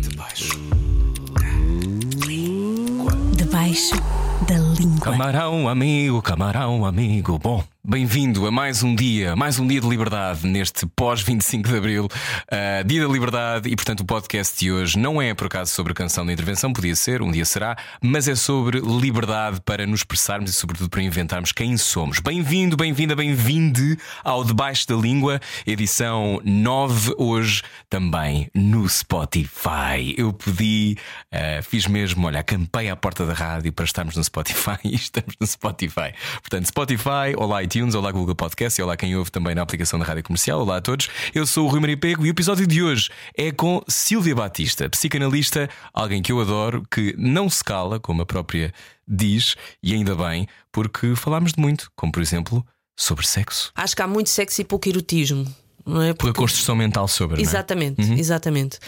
debaixo. Debaixo da língua. Camarão amigo, camarão amigo. Bom, bem-vindo a mais um dia, mais um dia de liberdade neste pós-25 de Abril, uh, dia da liberdade, e portanto o podcast de hoje não é por acaso sobre canção de intervenção, podia ser, um dia será, mas é sobre liberdade para nos expressarmos e, sobretudo, para inventarmos quem somos. Bem-vindo, bem-vinda, bem-vinde ao Debaixo da Língua, edição 9, hoje também no Spotify. Eu pedi, uh, fiz mesmo, olha, acampei à porta da rádio para estarmos no Spotify e estamos no Spotify. Portanto, Spotify, olá iTunes, olá Google Podcast e olá quem ouve também na aplicação da rádio comercial. Olá a todos. Eu sou o Rui Maria Pego e o episódio de hoje é com Silvia Batista, psicanalista, alguém que eu adoro, que não se cala, como a própria diz, e ainda bem, porque falámos de muito, como por exemplo sobre sexo. Acho que há muito sexo e pouco erotismo, não é? Por a construção mental sobre. é? Exatamente, exatamente.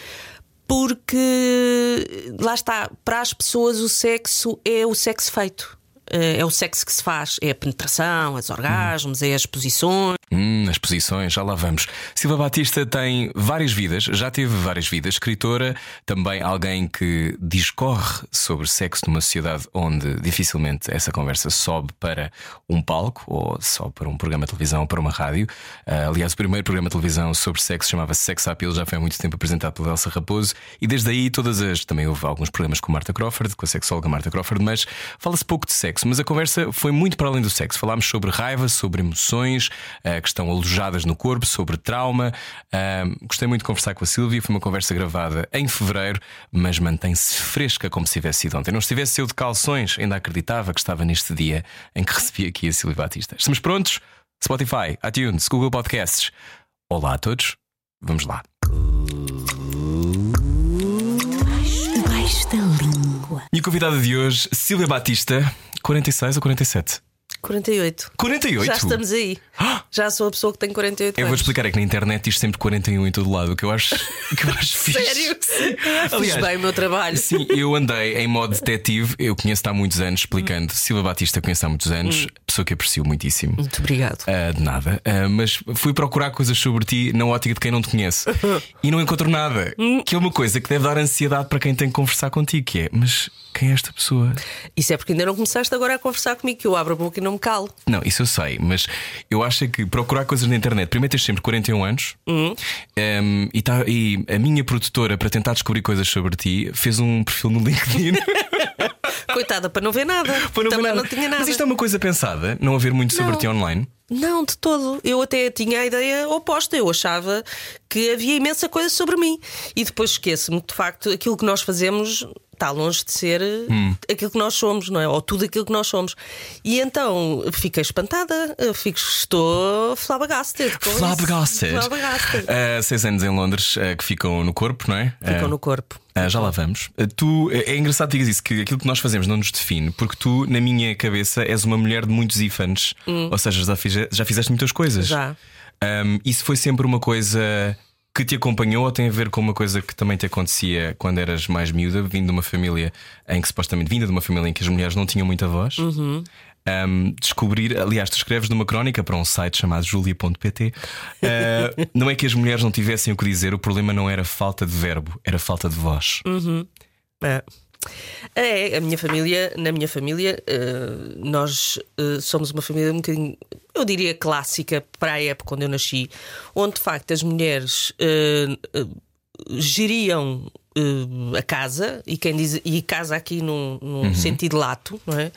Porque lá está, para as pessoas o sexo é o sexo feito. Eh, É o sexo que se faz, é a penetração, os orgasmos, é as posições. Hum, as posições, já lá vamos. Silva Batista tem várias vidas, já teve várias vidas, escritora, também alguém que discorre sobre sexo numa sociedade onde dificilmente essa conversa sobe para um palco ou só para um programa de televisão ou para uma rádio. Ah, aliás, o primeiro programa de televisão sobre sexo chamava-se Sex Appeal, já foi há muito tempo apresentado pela Elsa Raposo e desde aí todas as. Também houve alguns programas com Marta Crawford, com a sexóloga Marta Crawford, mas fala-se pouco de sexo. Mas a conversa foi muito para além do sexo. Falámos sobre raiva, sobre emoções ah, que estão alojadas no corpo, sobre trauma. Ah, gostei muito de conversar com a Silvia. Foi uma conversa gravada em fevereiro, mas mantém-se fresca como se tivesse sido ontem. Não estivesse eu de calções, ainda acreditava que estava neste dia em que recebi aqui a Silvia Batista. Estamos prontos? Spotify, iTunes, Google Podcasts. Olá a todos, vamos lá. Debaixo da língua. Minha convidada de hoje, Silvia Batista, 46 ou 47? 48. 48? Já estamos aí. Já sou a pessoa que tem 48 Eu vou anos. explicar é que na internet diz sempre 41 em todo lado, o que eu acho, que eu acho fixe. Sério? Fiz Aliás, bem o meu trabalho. Sim, eu andei em modo detetive, eu conheço-te há muitos anos, explicando. Silva Batista conheço há muitos anos, pessoa que aprecio muitíssimo. Muito obrigado. Ah, de nada, Ah, mas fui procurar coisas sobre ti na ótica de quem não te conhece e não encontro nada. Que é uma coisa que deve dar ansiedade para quem tem que conversar contigo, que é, mas quem é esta pessoa? Isso é porque ainda não começaste agora a conversar comigo, que eu abro a boca e não me calo. Não, isso eu sei, mas eu acho que procurar coisas na internet, primeiro tens sempre 41 anos um, e, tá- e a minha produtora, para tentar descobrir coisas sobre ti, fez um perfil no LinkedIn. Coitada, para não ver nada. Para não ver Também nada. não tinha nada. Mas isto é uma coisa pensada, não haver muito sobre Não. ti online. Não, de todo. Eu até tinha a ideia oposta. Eu achava que havia imensa coisa sobre mim. E depois esqueço-me, de facto, aquilo que nós fazemos está longe de ser Hum. aquilo que nós somos, não é? Ou tudo aquilo que nós somos. E então fiquei espantada. Eu fico, estou flabbergasted. isso. Flabbergasted. Flabbergasted. Ah, seis anos em Londres ah, que ficam no corpo, não é? Ficam Ah, no corpo. já lá vamos. Tu, é engraçado que digas isso, que aquilo que nós fazemos não nos define, porque tu, na minha cabeça, és uma mulher de muitos ífanes. Ou seja, já, fize- já fizeste muitas coisas. Hum. Já. Um, isso foi sempre uma coisa que te acompanhou ou tem a ver com uma coisa que também te acontecia quando eras mais miúda, vindo de uma família em que supostamente vinda de uma família em que as mulheres não tinham muita voz? Uhum. Um, descobrir, aliás, tu escreves numa crónica para um site chamado julia.pt. uh, não é que as mulheres não tivessem o que dizer, o problema não era falta de verbo, era falta de voz. É. É, a minha família, na minha família, eh, nós eh, somos uma família um bocadinho, eu diria, clássica para a época onde eu nasci, onde de facto as mulheres eh, eh, geriam eh, a casa, e quem diz e casa aqui num, num sentido lato, não é?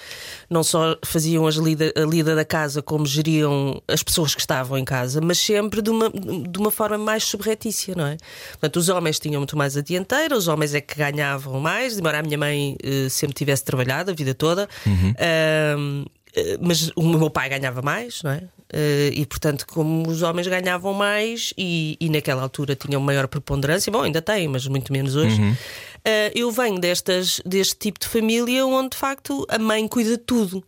Não só faziam as lida, a lida da casa, como geriam as pessoas que estavam em casa, mas sempre de uma, de uma forma mais subretícia, não é? Portanto, os homens tinham muito mais a dianteira, os homens é que ganhavam mais, embora a minha mãe eh, sempre tivesse trabalhado a vida toda. Eh, mas o meu pai ganhava mais, não é? Eh, e portanto, como os homens ganhavam mais e, e naquela altura tinham maior preponderância, bom, ainda têm, mas muito menos hoje. eh, eu venho destas, deste tipo de família onde de facto a mãe cuida de tudo.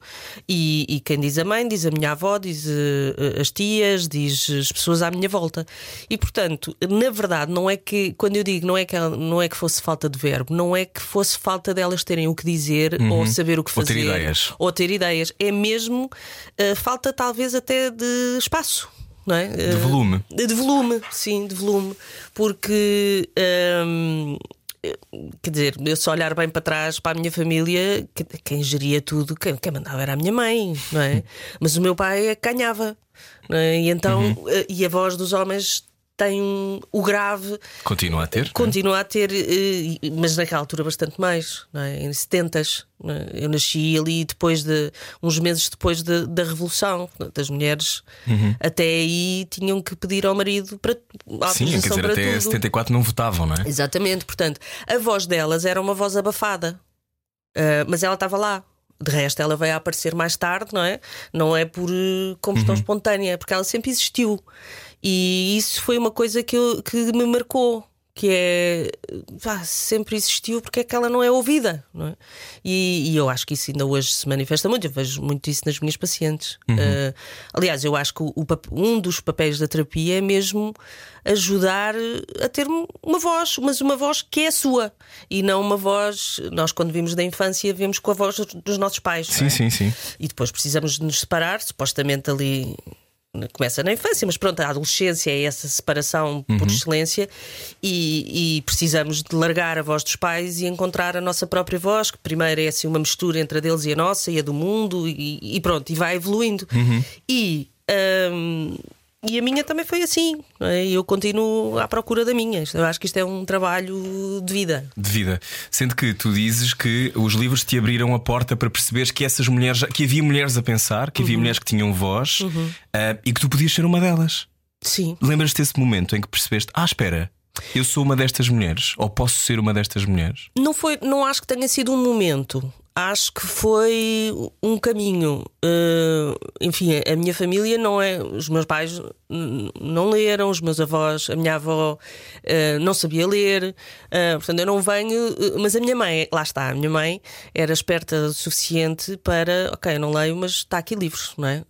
E, e quem diz a mãe, diz a minha avó, diz eh, as tias, diz as pessoas à minha volta. E portanto, na verdade, não é que, quando eu digo não é que, não é que fosse falta de verbo, não é que fosse falta delas terem o que dizer ou saber o que Ou ter fazer ideias. ou ter ideias. É mesmo eh, falta, talvez, até de espaço. não é? De volume. De volume, sim, de volume. Porque. hum, Quer dizer, eu só olhar bem para trás para a minha família, que- quem geria tudo, quem, quem mandava era a minha mãe, não é? Mas o meu pai é ganhava, não é? E então, eh, e a voz dos homens tem um- o grave, Continua a ter. é? continua a ter, eh, mas naquela altura bastante mais, não é? em 70 não é? Eu nasci ali depois de uns meses depois de- da Revolução. As mulheres até aí tinham que pedir ao marido para Sim, quer dizer, para até tudo. 74 não votavam, não é? Exatamente, portanto, a voz delas era uma voz abafada, Ah, mas ela estava lá. De resto, ela veio a aparecer mais tarde, não é? Não é por eh, combustão espontânea, porque ela sempre existiu. E isso foi uma coisa que, eu- que me marcou. Que é vá, sempre existiu porque é que ela não é ouvida, não é? E, e eu acho que isso ainda hoje se manifesta muito. Eu vejo muito isso nas minhas pacientes. Ah, aliás, eu acho que o, um dos papéis da terapia é mesmo ajudar a ter uma voz, mas uma voz que é a sua e não uma voz. Nós, quando vimos da infância, vemos com a voz dos nossos pais. Sim, é? sim, sim. E depois precisamos de nos separar, supostamente ali começa na infância, mas pronto, a adolescência é essa separação por excelência e, e precisamos de largar a voz dos pais e encontrar a nossa própria voz, que primeiro é assim uma mistura entre a deles e a nossa e a do mundo e, e pronto, e vai evoluindo. E. hum, e a minha também foi assim. é? E Eu continuo à procura da minha. Eu acho que isto é um trabalho de vida. De vida. Sendo que tu dizes que os livros te abriram a porta para perceberes que essas mulheres, que havia mulheres a pensar, que havia Uhum. mulheres que tinham voz ah, e que tu podias ser uma delas. Sim. Lembras-te desse momento em que percebeste: ah, espera, eu sou uma destas mulheres, ou posso ser uma destas mulheres? Não foi, não acho que tenha sido um momento. Acho que foi um caminho. Eh, enfim, a minha família não é. Os meus pais não leram, os meus avós, a minha avó eh, não sabia ler. Eh, portanto, eu não venho. Mas a minha mãe, lá está, a minha mãe era esperta o suficiente para. Ok, eu não leio, mas está aqui livros, não é?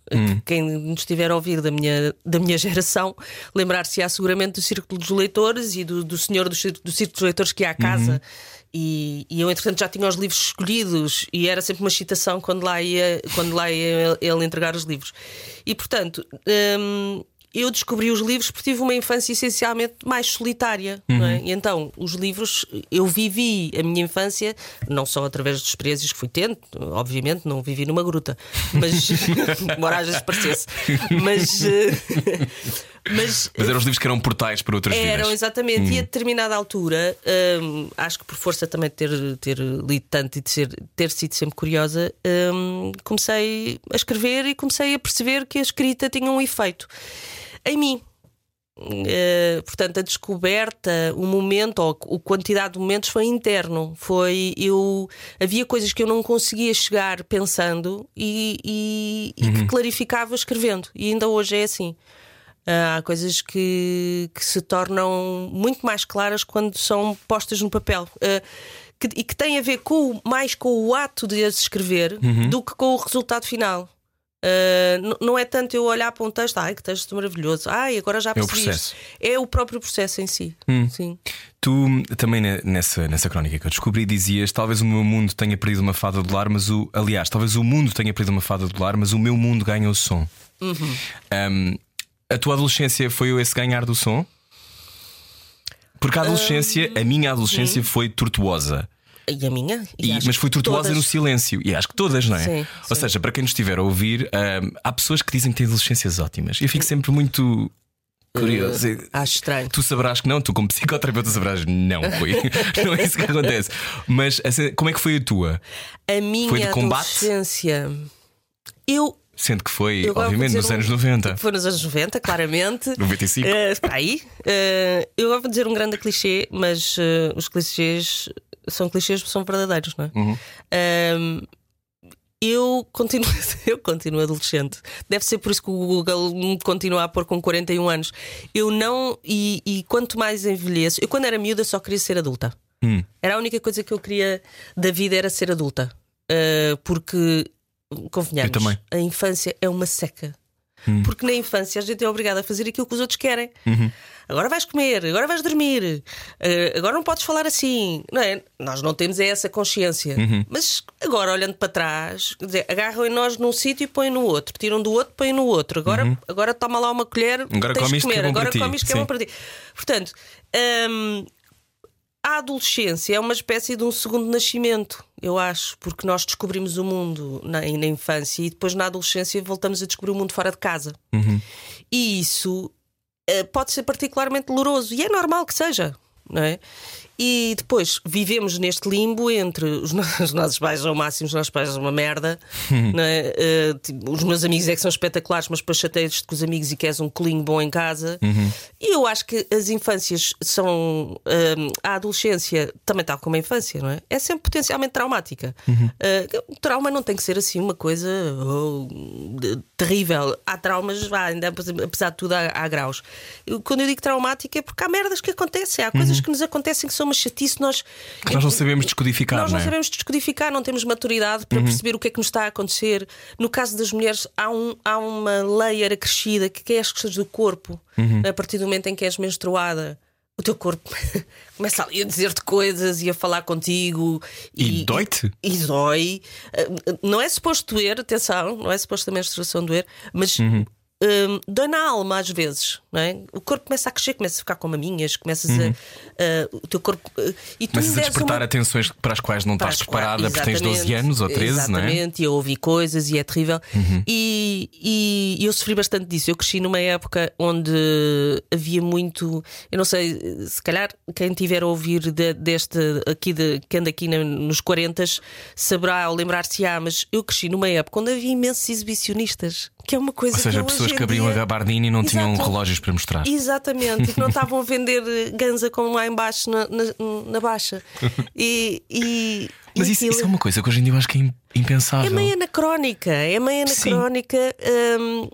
Quem nos estiver a ouvir da minha, da minha geração, lembrar-se-á seguramente do Círculo dos Leitores e do, do senhor do, Círculo- do Círculo dos Leitores que ia à casa. E, e eu, entretanto, já tinha os livros escolhidos e era sempre uma excitação quando lá ia, quando lá ia ele entregar os livros. E, portanto, hum, eu descobri os livros porque tive uma infância essencialmente mais solitária. não é? E então, os livros, eu vivi a minha infância, não só através dos experiências que fui tendo, obviamente, não vivi numa gruta, mas, embora às vezes parecesse, mas. eh, mas Mas eram os livros que eram portais para outras eram, vidas. exatamente. E a determinada altura, hum, acho que por força também de ter, ter lido tanto e de ser, ter sido sempre curiosa, hum, comecei a escrever e comecei a perceber que a escrita tinha um efeito em mim. Uh, portanto, a descoberta, o momento, ou a quantidade de momentos foi interno. Foi eu havia coisas que eu não conseguia chegar pensando e, e- e que clarificava escrevendo. E ainda hoje é assim. Uh, há coisas que, que se tornam muito mais claras quando são postas no papel. Uh, que- e que têm a ver com, o- mais com o ato de as escrever do que com o resultado final. Uh, não é tanto eu olhar para um texto, ai que texto maravilhoso, ai agora já o percebi. processo. isto." É o próprio processo em si. Sim. Tu também ne- nessa, nessa crónica que eu descobri dizias: talvez o meu mundo tenha perdido uma fada do lar, mas o. Aliás, talvez o mundo tenha perdido uma fada do lar, mas o meu mundo ganha o som. Um, a tua adolescência foi esse ganhar do som? Porque a adolescência, a minha adolescência foi tortuosa. E a minha? E E- mas foi tortuosa todas. no silêncio. E acho que todas, não é? Sim, Ou sim. seja, para quem nos estiver a ouvir, hum, há pessoas que dizem que têm adolescências ótimas. Eu fico sempre muito curioso. Acho estranho. Tu saberás que não, tu como psicoterapeuta saberás não foi. não é isso que acontece. Mas assim, como é que foi a tua? A minha Foi de combate? adolescência. Eu. Sendo que foi, eu obviamente, nos um- anos 90. Foi nos anos 90, claramente. 95. Eh, Está aí. Eh, eu agora vou dizer um grande clichê, mas eh, os clichês são clichês porque são verdadeiros, não é? Uhum. Ahm, eu continuo, eu continuo adolescente. Deve ser por isso que o Google me continua a pôr com 41 anos. Eu não. E, e quanto mais envelheço. Eu, quando era miúda, só queria ser adulta. Hum. Era a única coisa que eu queria da vida era ser adulta. Ah, porque, convenhamos, a infância é uma seca. Porque na infância a gente é obrigado a fazer aquilo que os outros querem. Agora vais comer, agora vais dormir, eh, agora não podes falar assim. Não é? Nós não temos essa consciência. Mas agora, olhando para trás, dizer, agarram em nós num sítio e põem no outro, tiram do outro, põem no outro. Agora, agora toma lá uma colher, Agora tens de é comer, agora come isto que é bom para ti. Portanto, hum, a adolescência é uma espécie de um segundo nascimento, eu acho, porque nós descobrimos o mundo na, na infância e depois na adolescência voltamos a descobrir o mundo fora de casa. E isso eh, pode ser particularmente doloroso e é normal que seja, não é? E depois vivemos neste limbo entre os, no- os nossos pais são máximos, os nossos pais são uma merda, é? Eh, tipo, os meus amigos é que são espetaculares, mas depois chateias-te com os amigos e queres um colinho bom em casa. E eu acho que as infâncias são. hum, a adolescência também está como a infância, não é? É sempre potencialmente traumática. Uh, o trauma não tem que ser assim uma coisa oh, de- terrível. Há traumas, vá, ainda apesar de tudo, há, há graus. Eu- quando eu digo traumática é porque há merdas que acontecem, há coisas que nos acontecem que são uma chatice. Nós, Que nós não sabemos descodificar, nós não, é? sabemos descodificar, não temos maturidade para perceber o que é que nos está a acontecer. No caso das mulheres, há, um, há uma layer acrescida que é as questões do corpo. A partir do momento em que és menstruada, o teu corpo começa a dizer-te coisas e a falar contigo. E dói-te? E dói. Uh, Não é suposto doer, atenção, não é suposto a menstruação doer, mas. Uhum. Um, dói na alma às vezes, não é? O corpo começa a crescer, começa a ficar com maminhas, começas a. uh, o teu corpo. uh, e tu Começas a despertar uma- atenções para as quais não estás Para as preparada porque tens 12 exatamente, anos ou 13, não é? Uhum. Exatamente, e eu ouvi coisas e é terrível. E, e- e eu sofri bastante disso. Eu cresci numa época onde havia muito. Eu não sei, se calhar quem tiver a ouvir de- deste aqui, de, que anda aqui na- nos 40 saberá ou lembrar-se-á, mas eu cresci numa época onde havia imensos exibicionistas, que é uma coisa Ou seja, que pessoas que abriam dia- a gabardina e não tinham Exato. relógios para mostrar. Exatamente, e que não estavam a vender eh, ganza como lá embaixo na, na, na baixa. E, e, Mas e isso, aquilo- isso é uma coisa que hoje em dia eu acho que é im- é impensável. meio anacrónica, é meio anacrónica, hum,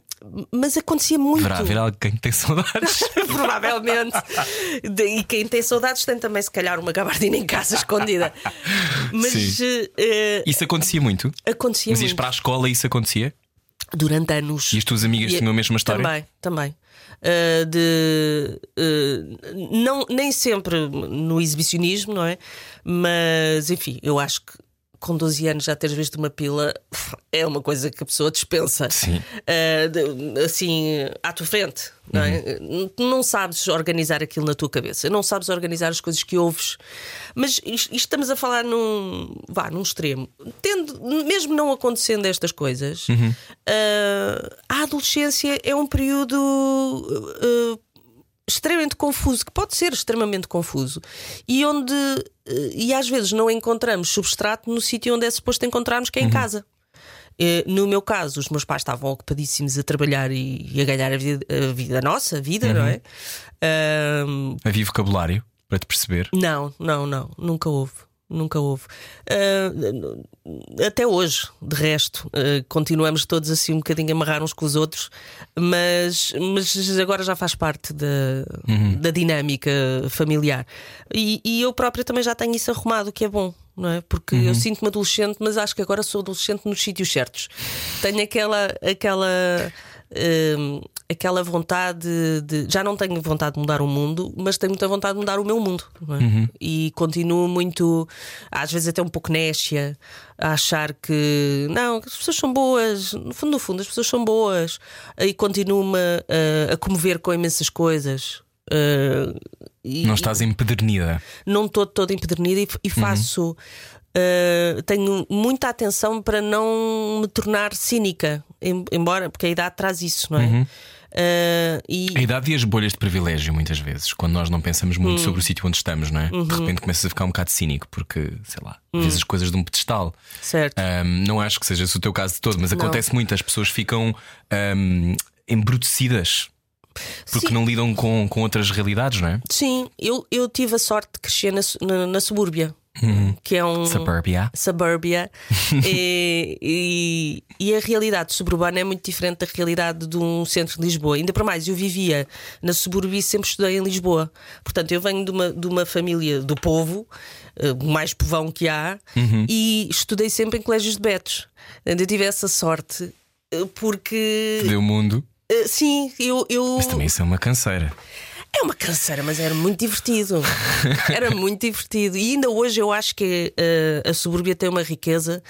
mas acontecia muito. Deverá haver alguém que tem saudades. Provavelmente. E quem tem saudades tem também, se calhar, uma gabardina em casa escondida. Mas eh, Isso acontecia muito. acontecia Mas ias muito. para a escola e isso acontecia? Durante anos. E as tuas amigas E- tinham a mesma história? Também, também. Uh, de, uh, não, nem sempre no exibicionismo, não é? Mas, enfim, eu acho que com 12 anos já teres visto uma pila é uma coisa que a pessoa dispensa. Sim. Uh, assim, à tua frente, não é? Não sabes organizar aquilo na tua cabeça, não sabes organizar as coisas que ouves. Mas isto, isto estamos a falar num, vá, num extremo. Tendo, mesmo não acontecendo estas coisas, uh, a adolescência é um período. uh, extremamente confuso, que pode ser extremamente confuso, e onde eh, e às vezes não encontramos substrato no sítio onde é suposto encontrarmos, que é em casa. Eh, No meu caso, os meus pais estavam ocupadíssimos a trabalhar e, a ganhar a vida, a vida nossa, a vida, não é? Ahm, Havia vocabulário para te perceber. não, não, não, nunca houve. Nunca houve. Ah, até hoje, de resto, ah, continuamos todos assim um bocadinho amarrar uns com os outros, mas, mas agora já faz parte da, da dinâmica familiar. E, e eu própria também já tenho isso arrumado, o que é bom. Não é? Porque eu sinto-me adolescente, mas acho que agora sou adolescente nos sítios certos. Tenho aquela, aquela, hum, aquela vontade de. Já não tenho vontade de mudar o mundo, mas tenho muita vontade de mudar o meu mundo. é? E continuo muito, às vezes até um pouco nécia, a achar que não, as pessoas são boas, no fundo, no fundo, as pessoas são boas. E continuo-me a, a comover com imensas coisas. Uh, e- Não estás empedernida. não estou toda empedernida e, e faço. Uh, tenho muita atenção para não me tornar cínica, em- embora, porque a idade traz isso, não é? Uh, e, A idade e as bolhas de privilégio, muitas vezes, quando nós não pensamos muito sobre o sítio onde estamos, não é? Uhum. De repente começas a ficar um bocado cínico, porque, sei lá, vês as coisas de um pedestal. certo. Ahm, não acho que seja esse o teu caso de todo, mas acontece muito, as pessoas ficam ahm, embrutecidas porque Sim. não lidam com, com outras realidades, não é? Sim, eu, eu tive a sorte de crescer na, na, na subúrbia, que é um. Suburbia. Suburbia e, e, e a realidade suburbana é muito diferente da realidade de um centro de Lisboa. Ainda para mais, eu vivia na subúrbia e sempre estudei em Lisboa. Portanto, eu venho de uma, de uma família do povo, eh, o mais povão que há, e estudei sempre em colégios de betos. Eu tive essa sorte eh, porque Deu o mundo. Uh, sim, eu. eu... Mas também isso é uma canseira. É uma canseira, mas era muito divertido. era muito divertido. E ainda hoje eu acho que uh, a subúrbia tem uma riqueza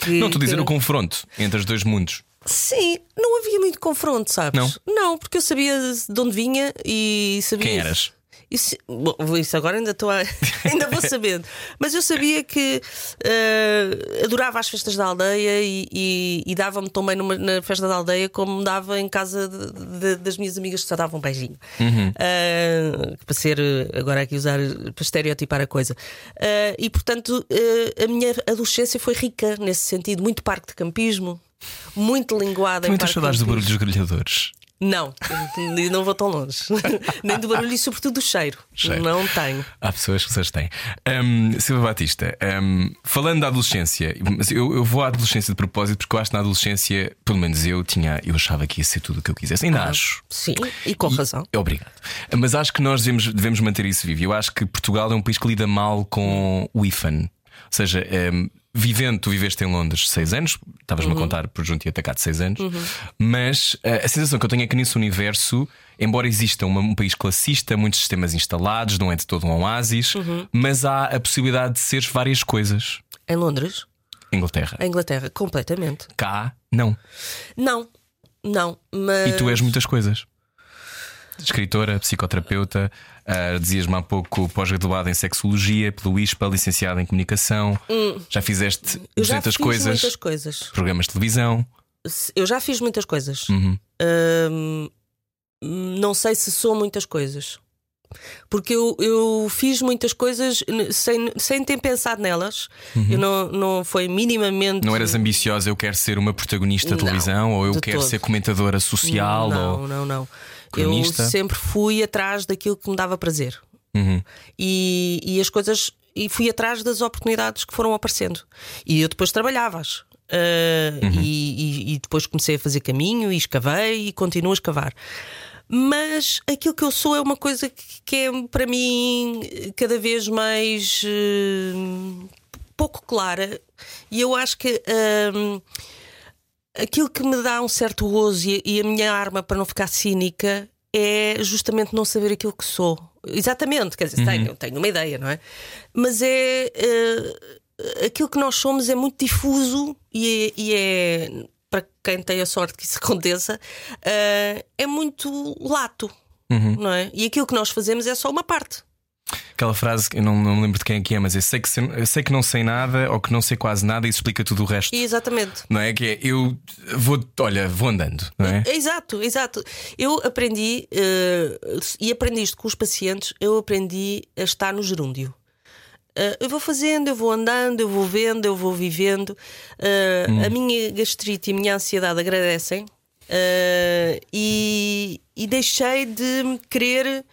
que. Não, estou a dizer que... o confronto entre os dois mundos. Sim, não havia muito confronto, sabes? Não? Não, porque eu sabia de onde vinha e sabia. Quem eras? Isso, bom, isso agora ainda estou a, ainda vou sabendo. Mas eu sabia que uh, adorava as festas da aldeia e, e, e dava-me também numa, na festa da aldeia como me dava em casa de, de, das minhas amigas que só davam um beijinho. Uhum. Uh, para ser agora aqui usar para estereotipar a coisa. Uh, e portanto a minha adolescência foi rica nesse sentido, muito parque de campismo. Muito linguada em Muitas saudades de do barulho dos grelhadores. Não, não vou tão longe. Nem do barulho e, sobretudo, do cheiro. Cheiro. Não tenho. Há pessoas que vocês têm. Um, Silva Batista, um, falando da adolescência, mas eu, eu vou à adolescência de propósito porque eu acho que na adolescência, pelo menos eu tinha, eu achava que ia ser tudo o que eu quisesse. Ainda acho. Sim, e com razão. E- Obrigado. Mas acho que nós devemos, devemos manter isso vivo. Eu acho que Portugal é um país que lida mal com o IFAN. Ou seja, um, vivendo, tu viveste em Londres seis anos, estavas-me a contar por junto e atacado seis anos, mas uh, a sensação que eu tenho é que nesse universo, embora exista uma- um país classista, muitos sistemas instalados, não é de todo um oásis, mas há a possibilidade de seres várias coisas. Em Londres, Inglaterra. em Inglaterra, completamente. Cá, não. Não, não, mas. E tu és muitas coisas. Escritora, psicoterapeuta, ah, dizias-me há pouco pós-graduada em sexologia, pelo ISPA, licenciada em comunicação. Já fizeste Hum. Eu já 200 fiz coisas, muitas coisas. programas de televisão. Eu já fiz muitas coisas. Uhum. Hum, não sei se sou muitas coisas. Porque eu, eu fiz muitas coisas sem, sem ter pensado nelas. Eu não, não foi minimamente. Uhum. Não eras ambiciosa, eu quero ser uma protagonista de Não, televisão, ou eu quero todo. ser comentadora social, Não, ou. não, não. Cronista? Eu sempre fui atrás daquilo que me dava prazer. Uhum. E, e as coisas. E fui atrás das oportunidades que foram aparecendo. E eu depois trabalhavas. Uh, Uhum. e, e- e depois comecei a fazer caminho e escavei e continuo a escavar. Mas aquilo que eu sou é uma coisa que, que é para mim cada vez mais uh, pouco clara. E eu acho que. um, aquilo que me dá um certo gozo e, e a minha arma para não ficar cínica é justamente não saber aquilo que sou. Exatamente, quer dizer, tenho, tenho uma ideia, não é? Mas é. eh, aquilo que nós somos é muito difuso e é. e é, para quem tem a sorte que isso aconteça, eh, é muito lato, não é? E aquilo que nós fazemos é só uma parte. Aquela frase que eu não, não me lembro de quem é que é, mas eu sei que, sei, eu sei que não sei nada ou que não sei quase nada e isso explica tudo o resto. Exatamente. Não é? Que é eu vou, olha, vou andando, não é? Exato, exato. Eu aprendi, eh, e aprendi isto com os pacientes, eu aprendi a estar no gerúndio. Eh, eu vou fazendo, eu vou andando, eu vou vendo, eu vou vivendo. Eh, A minha gastrite e a minha ansiedade agradecem. E, e deixei de me querer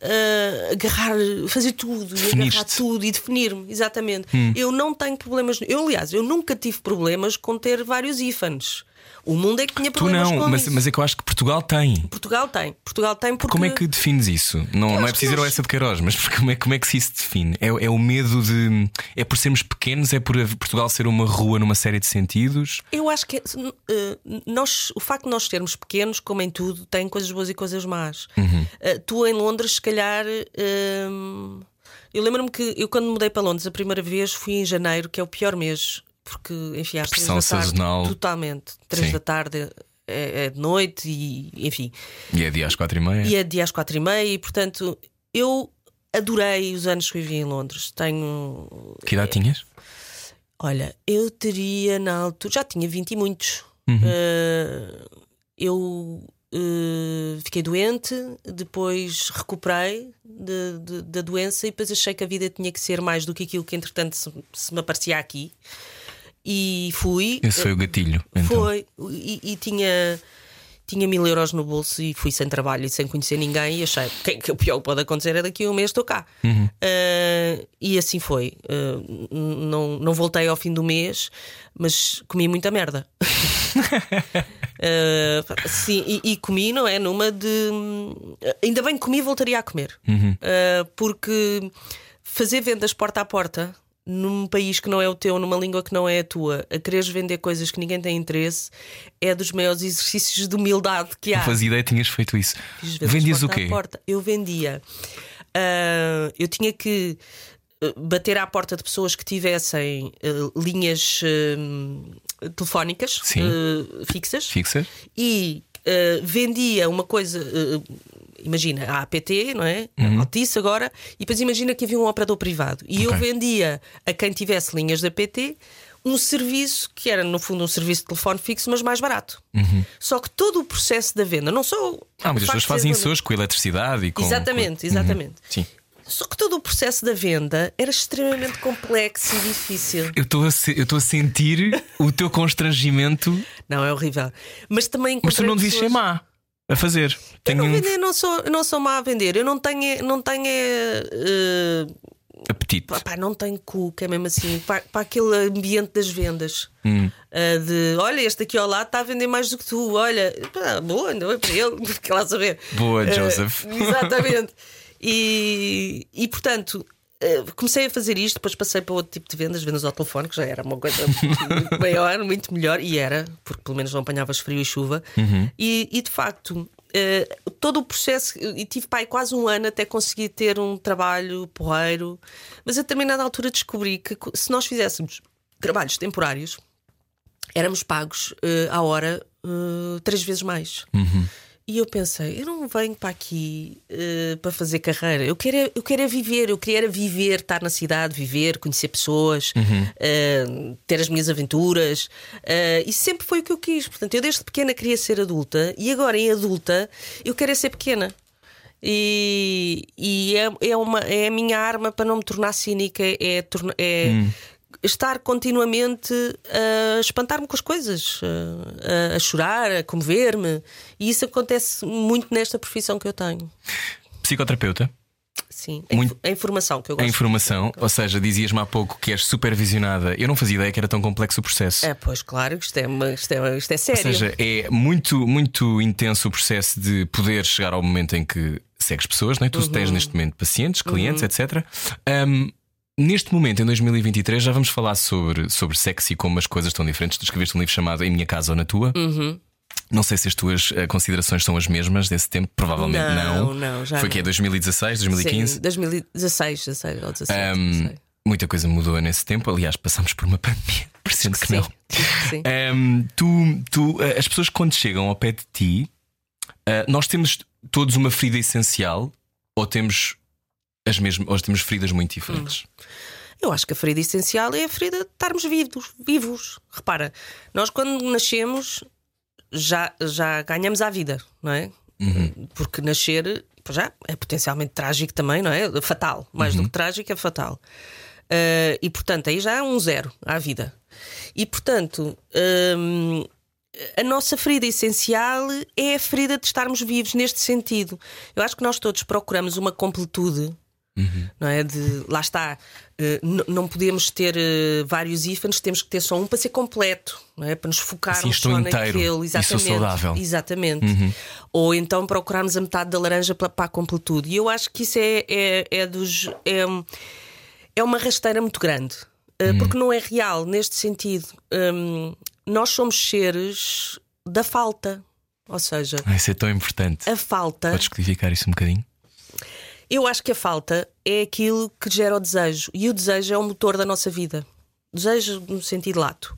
eh, agarrar, fazer tudo e agarrar tudo e definir-me, exatamente. Eu não tenho problemas. Eu, aliás, eu nunca tive problemas com ter vários ífanes. O mundo é que tinha Tu problemas não, com mas, mas é que eu acho que Portugal tem. Portugal tem. Portugal tem porque. Como é que defines isso? Não, não é preciso ir ao essa de Queiroz, mas como é, como é que se isso define? É, é o medo de. É por sermos pequenos? É por Portugal ser uma rua numa série de sentidos? Eu acho que eh, nós, o facto de nós sermos pequenos, como em tudo, tem coisas boas e coisas más. Uhum. Eh, tu em Londres, se calhar. eh, eu lembro-me que eu, quando mudei para Londres a primeira vez, fui em janeiro, que é o pior mês, porque, enfim, às três Pressão da tarde. sazonal. Totalmente. Três Sim. da tarde é, é de noite e, enfim. E é dia às quatro e meia? E é dia às quatro e meia, e portanto, eu adorei os anos que vivi em Londres. Tenho Que idade tinhas? Olha, eu teria na altura. Já tinha 20 e muitos. Uhum. Eh, eu eh, fiquei doente, depois recuperei de- de- da doença e depois achei que a vida tinha que ser mais do que aquilo que entretanto se, se me aparecia aqui. E fui. Esse foi o gatilho. Então. Foi. E, e tinha. Tinha mil euros no bolso e fui sem trabalho e sem conhecer ninguém e achei que, que o pior que pode acontecer é daqui a um mês estou cá. Ah, e assim foi. N- não, não voltei ao fim do mês, mas comi muita merda. Ah, sim, e, e comi, não é? Numa de. Ainda bem que comi voltaria a comer. Ah, porque fazer vendas porta a porta num país que não é o teu, numa língua que não é a tua, a quereres vender coisas que ninguém tem interesse, é dos maiores exercícios de humildade que há. Não fazia ideia tinhas feito isso. Vendias o quê? Eu vendia. ah, eu tinha que ah, bater à porta de pessoas que tivessem ah, linhas ah, telefónicas fixas Fixa? e vendia uma coisa. Imagina, a APT, não é? Uhum. Altice agora, e depois imagina que havia um operador privado. E eu Ok. vendia a quem tivesse linhas da APT um serviço que era, no fundo, um serviço de telefone fixo, mas mais barato. Só que todo o processo da venda, não só. Ah, muitas facto pessoas ser fazem isso hoje com eletricidade e com. Exatamente, com- exatamente. Uhum. Sim. Só que todo o processo da venda era extremamente complexo e difícil. Eu estou a, se- eu a sentir o teu constrangimento, Não, é horrível. Mas também mas tu não devias ser pessoas- má a fazer. Eu Tenho não, vender, não, sou, não sou má a vender. Eu não tenho. Não tenho eh, apetite. pá, não tenho cu, que é mesmo assim, para, para aquele ambiente das vendas. Hum. Eh, de olha, este aqui ao lado está a vender mais do que tu. Olha, pá, boa, não é para ele, quer lá saber. Boa, Eh, Joseph. exatamente. E, e portanto. Eh, Comecei a fazer isto, depois passei para outro tipo de vendas, vendas ao telefone, que já era uma coisa muito maior, muito melhor, e era, porque pelo menos não apanhavas frio e chuva. E, e, de facto, eh, todo o processo, e tive pai quase um ano até conseguir ter um trabalho porreiro, mas a determinada altura descobri que se nós fizéssemos trabalhos temporários, éramos pagos eh, à hora eh, três vezes mais. E eu pensei, eu não venho para aqui eh, para fazer carreira. Eu quero, é- eu quero é viver, eu queria viver, estar na cidade, viver, conhecer pessoas, eh, ter as minhas aventuras. eh, e sempre foi o que eu quis. Portanto, eu desde pequena queria ser adulta e agora em adulta eu quero é ser pequena. E, e é, é, uma, é a minha arma para não me tornar cínica, é, é estar continuamente a espantar-me com as coisas, a, a- a chorar, a comover-me. E isso acontece muito nesta profissão que eu tenho. Psicoterapeuta, Sim, a Muito- a informação que eu a gosto. informação, ou seja, dizias-me há pouco que és supervisionada. Eu não fazia ideia que era tão complexo o processo. É, pois claro, isto é, uma- isto é, isto é Ou sério. seja, é muito, muito intenso o processo de poder chegar ao momento em que segues pessoas, não é? tu Uhum. tens neste momento pacientes, clientes, etc. Um, neste momento, em 2023, já vamos falar sobre, sobre sexo e como as coisas estão diferentes. Tu escreveste um livro chamado Em Minha Casa ou na Tua. Uhum. Não sei se as tuas eh, considerações são as mesmas desse tempo, provavelmente Não, não. não, já Foi que é não. 2016, 2015. Sim, 2016, 16 ou 17. Um, muita coisa mudou nesse tempo. Aliás, passámos por uma pandemia. Parecendo que, Sim, não. sim. Um, tu, tu, uh, as pessoas quando chegam ao pé de ti, uh, nós temos todos uma ferida essencial ou temos as mesmas, ou temos feridas muito diferentes? Eu acho que a ferida essencial é a ferida de estarmos vivos. vivos. Repara, nós quando nascemos já, já ganhamos a vida, não é? Porque nascer já é potencialmente trágico também, não é? Fatal. Mais do que trágico, é fatal. Ah, e portanto, aí já é um zero à vida. E portanto. hum, a nossa ferida essencial é a ferida de estarmos vivos neste sentido. Eu acho que nós todos procuramos uma completude não é? De lá está, n- não podemos ter eh, vários ífanes, temos que ter só um para ser completo, não é? Para nos focarmos Assim estou só inteiro naquele, e sou exatamente. saudável. Uhum. Exatamente. Ou então procurarmos a metade da laranja para, para a completude. E eu acho que isso é, é, é dos. É, é uma rasteira muito grande. eh, Uhum. Porque não é real neste sentido. Hum, nós somos seres da falta. Ou seja, Ah, Isso é tão importante. a falta. Podes codificar isso um bocadinho? Eu acho que a falta é aquilo que gera o desejo. E o desejo é o motor da nossa vida. Desejo no sentido lato.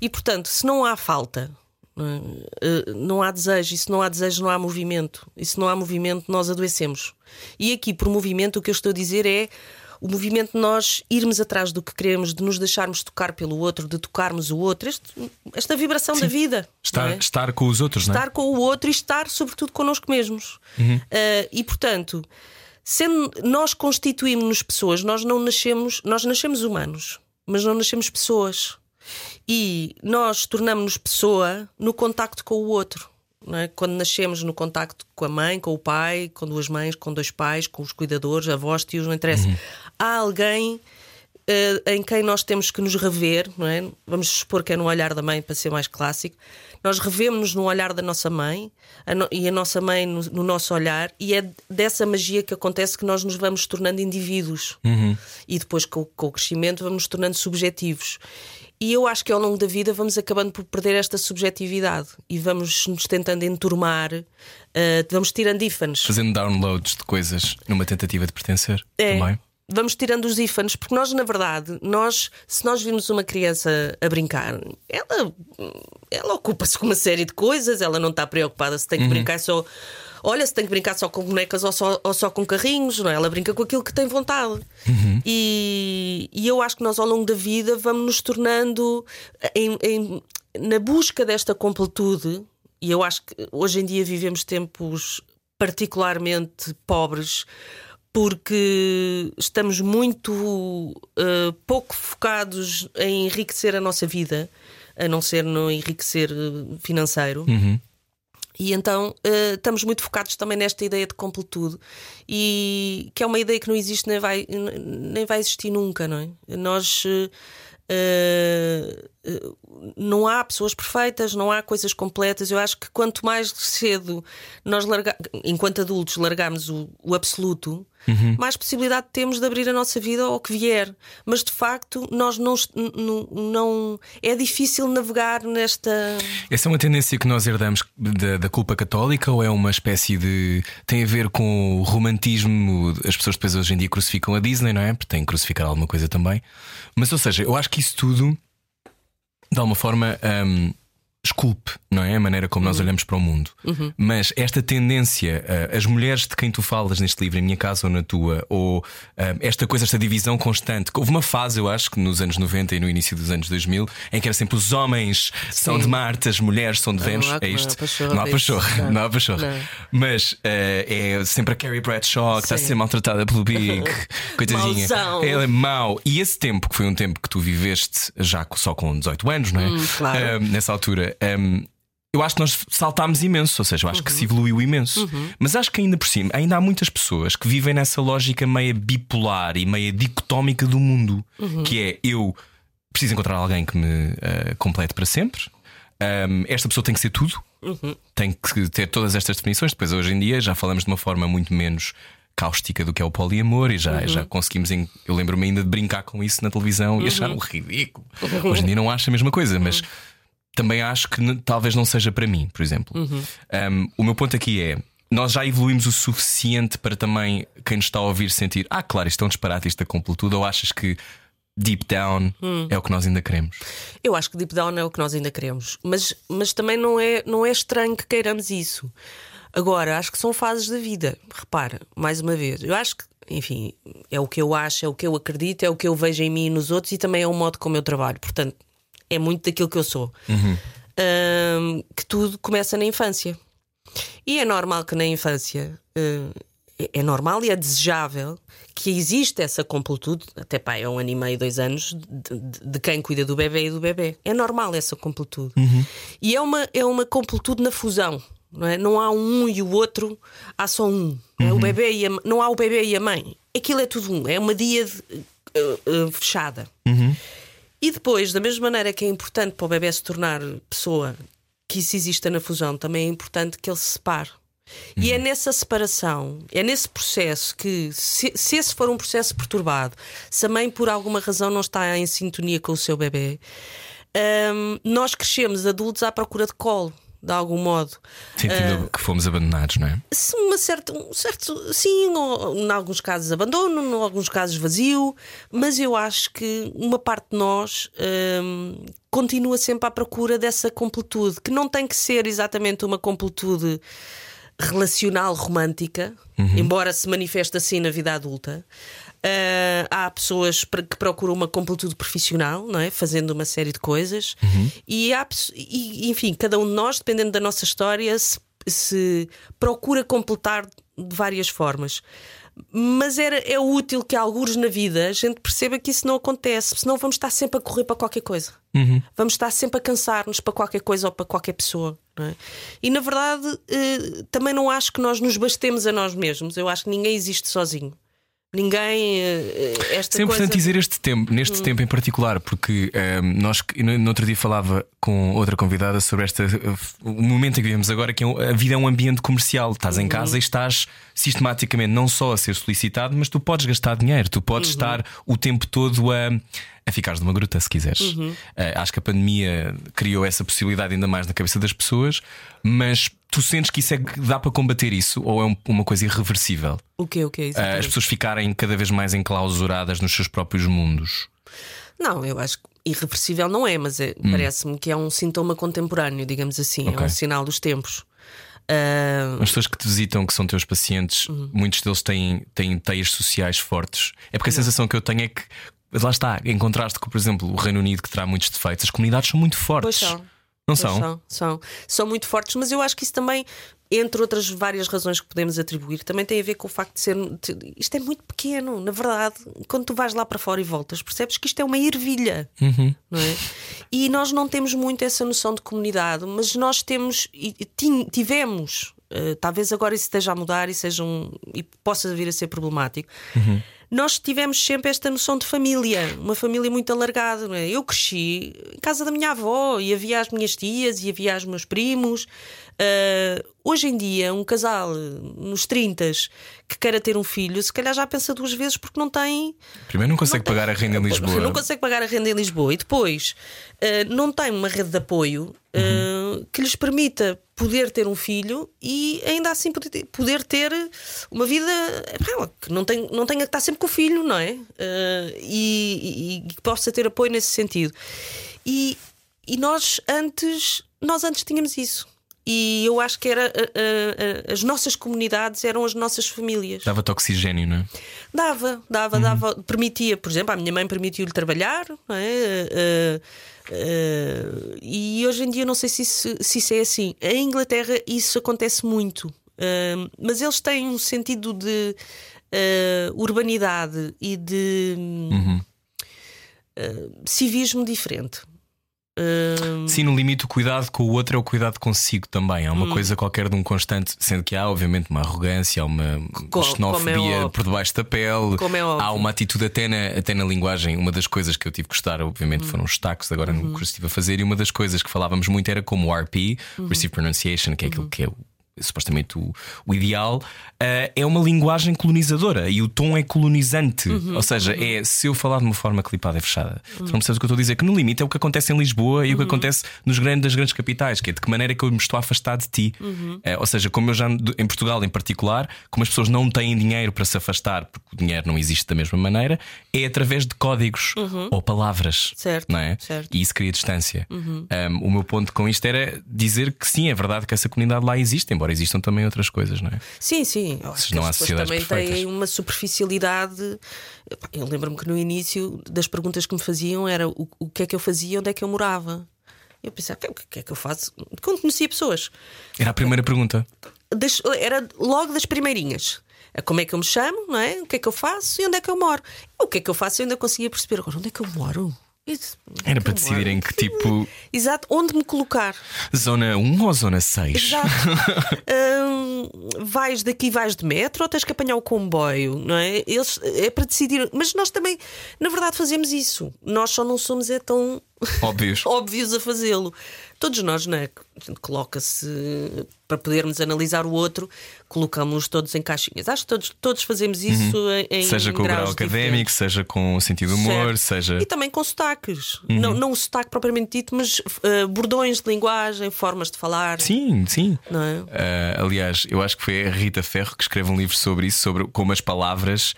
E portanto, se não há falta, não, é? Eh, não há desejo. E se não há desejo, não há movimento. E se não há movimento, nós adoecemos. E aqui, por movimento, o que eu estou a dizer é o movimento de nós irmos atrás do que queremos, de nos deixarmos tocar pelo outro, de tocarmos o outro. Este- esta vibração da vida. Estar, é? estar com os outros, não é? estar com o outro e estar, sobretudo, connosco mesmos. Uhum. Ah, e portanto, sendo nós constituímos-nos pessoas, nós não nascemos, nós nascemos humanos, mas não nascemos pessoas. E nós tornamos-nos pessoa no contacto com o outro. é? Quando nascemos no contacto com a mãe, com o pai, com duas mães, com dois pais, com os cuidadores, avós, tios, não interessa. Há alguém eh, em quem nós temos que nos rever, não é? Vamos supor que é no olhar da mãe para ser mais clássico. Nós revemos no olhar da nossa mãe a no- e a nossa mãe no, no nosso olhar, e é dessa magia que acontece que nós nos vamos tornando indivíduos e depois com, o- com o crescimento vamos nos tornando subjetivos. E eu acho que ao longo da vida vamos acabando por perder esta subjetividade e vamos nos tentando enturmar, eh, vamos tirando ífanes. Fazendo downloads de coisas numa tentativa de pertencer É. também. Vamos tirando os ífanes, porque nós, na verdade, nós, se nós vimos uma criança a brincar, ela, ela ocupa-se com uma série de coisas, ela não está preocupada se tem que brincar só. Olha, se tem que brincar só com bonecas ou só, ou só com carrinhos, não é? Ela brinca com aquilo que tem vontade. E, e eu acho que nós, ao longo da vida, vamos nos tornando em- em- na busca desta completude. E eu acho que hoje em dia vivemos tempos particularmente pobres porque estamos muito eh, pouco focados em enriquecer a nossa vida, a não ser no enriquecer eh, financeiro. E então eh, estamos muito focados também nesta ideia de completude, e que é uma ideia que não existe nem vai, nem vai existir nunca, não é? Nós. eh, não há pessoas perfeitas, não há coisas completas. Eu acho que quanto mais cedo nós, larga... enquanto adultos, largarmos o, o absoluto, mais possibilidade temos de abrir a nossa vida ao que vier. Mas de facto, nós não, não. É difícil navegar nesta. Essa é uma tendência que nós herdamos da, da culpa católica ou é uma espécie de. tem a ver com o romantismo? As pessoas depois hoje em dia crucificam a Disney, não é? Porque têm que crucificar alguma coisa também. Mas, ou seja, eu acho que isso tudo, de alguma forma, hum, esculpe, não é? A maneira como nós olhamos para o mundo. Mas esta tendência, ah, as mulheres de quem tu falas neste livro, em minha casa ou na tua, ou ah, esta coisa, esta divisão constante, que houve uma fase, eu acho, que nos anos 90 e no início dos anos 2000, em que era sempre os homens são de Marte, as mulheres são de Vênus. há- é isto? Não há pachorra, Não. há pachorra. Mas ah, é sempre a Carrie Bradshaw que está a Sim. ser maltratada pelo Big, coitadinha. Ele é mau. E esse tempo, que foi um tempo que tu viveste já só com 18 anos, não é? claro. Ah, nessa altura. Ah, eu acho que nós saltámos imenso, ou seja, eu acho que se evoluiu imenso. Mas acho que ainda por cima, ainda há muitas pessoas que vivem nessa lógica meia bipolar e meia dicotómica do mundo, que é eu preciso encontrar alguém que me ah, complete para sempre. Um, esta pessoa tem que ser tudo, tem que ter todas estas definições. Depois, hoje em dia, já falamos de uma forma muito menos cáustica do que é o poliamor e já, já conseguimos. eu lembro-me ainda de brincar com isso na televisão e achar um ridículo. Hoje em dia não acho a mesma coisa, mas também acho que talvez não seja para mim, por exemplo. Um, o meu ponto aqui é. Nós já evoluímos o suficiente para também quem nos está a ouvir sentir, ah, claro, isto é um disparate, isto é completude, ou achas que deep down é o que nós ainda queremos? Eu acho que deep down é o que nós ainda queremos, mas, mas também não é, não é estranho que queiramos isso. Agora, acho que são fases da vida. Repara, mais uma vez, eu acho que, enfim, é o que eu acho, é o que eu acredito, é o que eu vejo em mim e nos outros e também é o modo como eu trabalho. Portanto, é muito daquilo que eu sou. Ahm, que tudo começa na infância. E é normal que na infância eh, é- normal e é desejável que exista essa completude, até pá, é um ano e meio, dois anos, de, de- de quem cuida do bebê e do bebê. É normal essa completude. E é uma, é uma completude na fusão. Não, é? não há um e o outro, há só um. não é? O bebê e a, não há o bebê e a mãe. Aquilo é tudo um. É uma dia de- eh, eh, fechada. E depois, da mesma maneira que é importante para o bebê se tornar pessoa, que isso exista na fusão, também é importante que ele se separe. E é nessa separação, é nesse processo que, se, se esse for um processo perturbado, se a mãe por alguma razão não está em sintonia com o seu bebê, hum, nós crescemos adultos à procura de colo, de algum modo. Sentindo que fomos abandonados, não é? Uma certa, um certo, sim, ou, em alguns casos abandono, em alguns casos vazio, mas eu acho que uma parte de nós hum, continua sempre à procura dessa completude, que não tem que ser exatamente uma completude relacional romântica, embora se manifeste assim na vida adulta. Ah, há pessoas que procuram uma completude profissional, não é? Fazendo uma série de coisas, e, há, e, enfim, cada um de nós, dependendo da nossa história, se, se procura completar de várias formas. Mas era, é útil que, alguns na vida, a gente perceba que isso não acontece, senão vamos estar sempre a correr para qualquer coisa. Vamos estar sempre a cansar-nos para qualquer coisa ou para qualquer pessoa. é? E na verdade, eh, também não acho que nós nos bastemos a nós mesmos. Eu acho que ninguém existe sozinho. Ninguém. eh, Esta Isso é importante coisa... Hum. dizer este tempo, neste tempo em particular, porque ehm, nós no, no outro dia falava com outra convidada sobre esta eh, o momento em que vivemos agora, que é um- a vida é um ambiente comercial. Estás Uhum. em casa e estás sistematicamente não só a ser solicitado, mas tu podes gastar dinheiro, tu podes Uhum. estar o tempo todo a. A ficares numa gruta, se quiseres. Uhum. Eh, acho que a pandemia criou essa possibilidade ainda mais na cabeça das pessoas, mas tu sentes que isso é que dá para combater isso ou é um- uma coisa irreversível? O quê? O quê? Eh, Exatamente. as pessoas ficarem cada vez mais enclausuradas nos seus próprios mundos. Não, eu acho que irreversível não é, mas é- parece-me que é um sintoma contemporâneo, digamos assim, Ok. é um sinal dos tempos. Ah, As pessoas que te visitam, que são teus pacientes, Uhum. muitos deles têm, têm teias sociais fortes. É porque a sensação que eu tenho é que, lá está, em contraste com, por exemplo, o Reino Unido, que terá muitos defeitos, as comunidades são muito fortes. Pois são. Não Pois são? São, são. São muito fortes, mas eu acho que isso também, entre outras várias razões que podemos atribuir, também tem a ver com o facto de ser. isto é muito pequeno, na verdade. Quando tu vais lá para fora e voltas, percebes que isto é uma ervilha. Uhum. Não é? E nós não temos muito essa noção de comunidade, mas nós temos e tivemos. eh, talvez agora isso esteja a mudar e, seja um, e possa vir a ser problemático. Nós tivemos sempre esta noção de família, uma família muito alargada. É? Eu cresci em casa da minha avó e havia as minhas tias e havia os meus primos. Ah, hoje em dia, um casal nos 30 que queira ter um filho, se calhar já pensa duas vezes porque não tem Primeiro, não consegue pagar a renda em Lisboa. não consegue pagar a renda em Lisboa e depois eh, não tem uma rede de apoio eh, que lhes permita poder ter um filho e ainda assim poder ter, uma vida que não, tem, não tenha que estar sempre com o filho, não é? E que possa ter apoio nesse sentido. E, e nós antes, nós antes tínhamos isso. E eu acho que era as nossas comunidades eram as nossas famílias. Dava-te oxigênio, não é? Dava, dava, dava, permitia, por exemplo, a minha mãe permitiu-lhe trabalhar, não é? Eh, e hoje em dia não sei se isso, se isso é assim. Em Inglaterra isso acontece muito, Eh, mas eles têm um sentido de eh, urbanidade e de eh, civismo diferente. Sim, no limite, o cuidado com o outro é o cuidado consigo também. Há uma Hum. coisa qualquer de um constante, sendo que há, obviamente, uma arrogância, há uma é xenofobia óbvio. por debaixo da pele, Como é há uma atitude até na, até na linguagem. Uma das coisas que eu tive que gostar, obviamente, foram os tacos agora Uhum. no curso estive a fazer, e uma das coisas que falávamos muito era como o RP, Uhum. Receive Pronunciation, que é aquilo que é o- supostamente o, o ideal, eh, é uma linguagem colonizadora e o tom é colonizante. Uhum, Ou seja, é se eu falar de uma forma clipada e fechada. Tu não percebes o que eu estou a dizer, que no limite é o que acontece em Lisboa e o que acontece nos grandes, das grandes capitais, que é de que maneira que eu me estou a afastar de ti. Eh, ou seja, como eu já em Portugal em particular, como as pessoas não têm dinheiro para se afastar, porque o dinheiro não existe da mesma maneira, é através de códigos ou palavras. Certo, Não é? certo. E isso cria distância. Um, o meu ponto com isto era dizer que sim, é verdade que essa comunidade lá existe, embora existam também outras coisas, não é? Sim, sim. Eu acho Se que não há sociedades também perfeitas. têm uma superficialidade. Eu lembro-me que no início das perguntas que me faziam era o, o que é que eu fazia, onde é que eu morava. Eu pensava, o que é que eu faço? Quando conhecia pessoas. Era a primeira pergunta. Das- era logo das primeirinhas. É Como é que eu me chamo, não é? O que é que eu faço e onde é que eu moro? O que é que eu faço eu ainda conseguia perceber. Agora, onde é que eu moro? Isso, Era que para decidirem que tipo Exato, onde me colocar. zona 1 ou zona 6. Exato. Hum, vais daqui, vais de metro ou tens que apanhar o comboio, não é? Eles, é para decidir. Mas nós também, na verdade, fazemos isso. Nós só não somos é tão Óbvios. óbvios a fazê-lo. Todos nós, é? Gente coloca-se para podermos analisar o outro, colocamos-nos todos em caixinhas. Acho que todos, todos fazemos isso em, em Uhum. Seja com o grau académico, diferentes. seja com o sentido de humor, Certo. seja. E também com sotaques. Uhum. Não, não o sotaque propriamente dito, mas eh, bordões de linguagem, formas de falar. Sim, sim. É? Ah, aliás, eu acho que foi a Rita Ferro que escreve um livro sobre isso, sobre como as palavras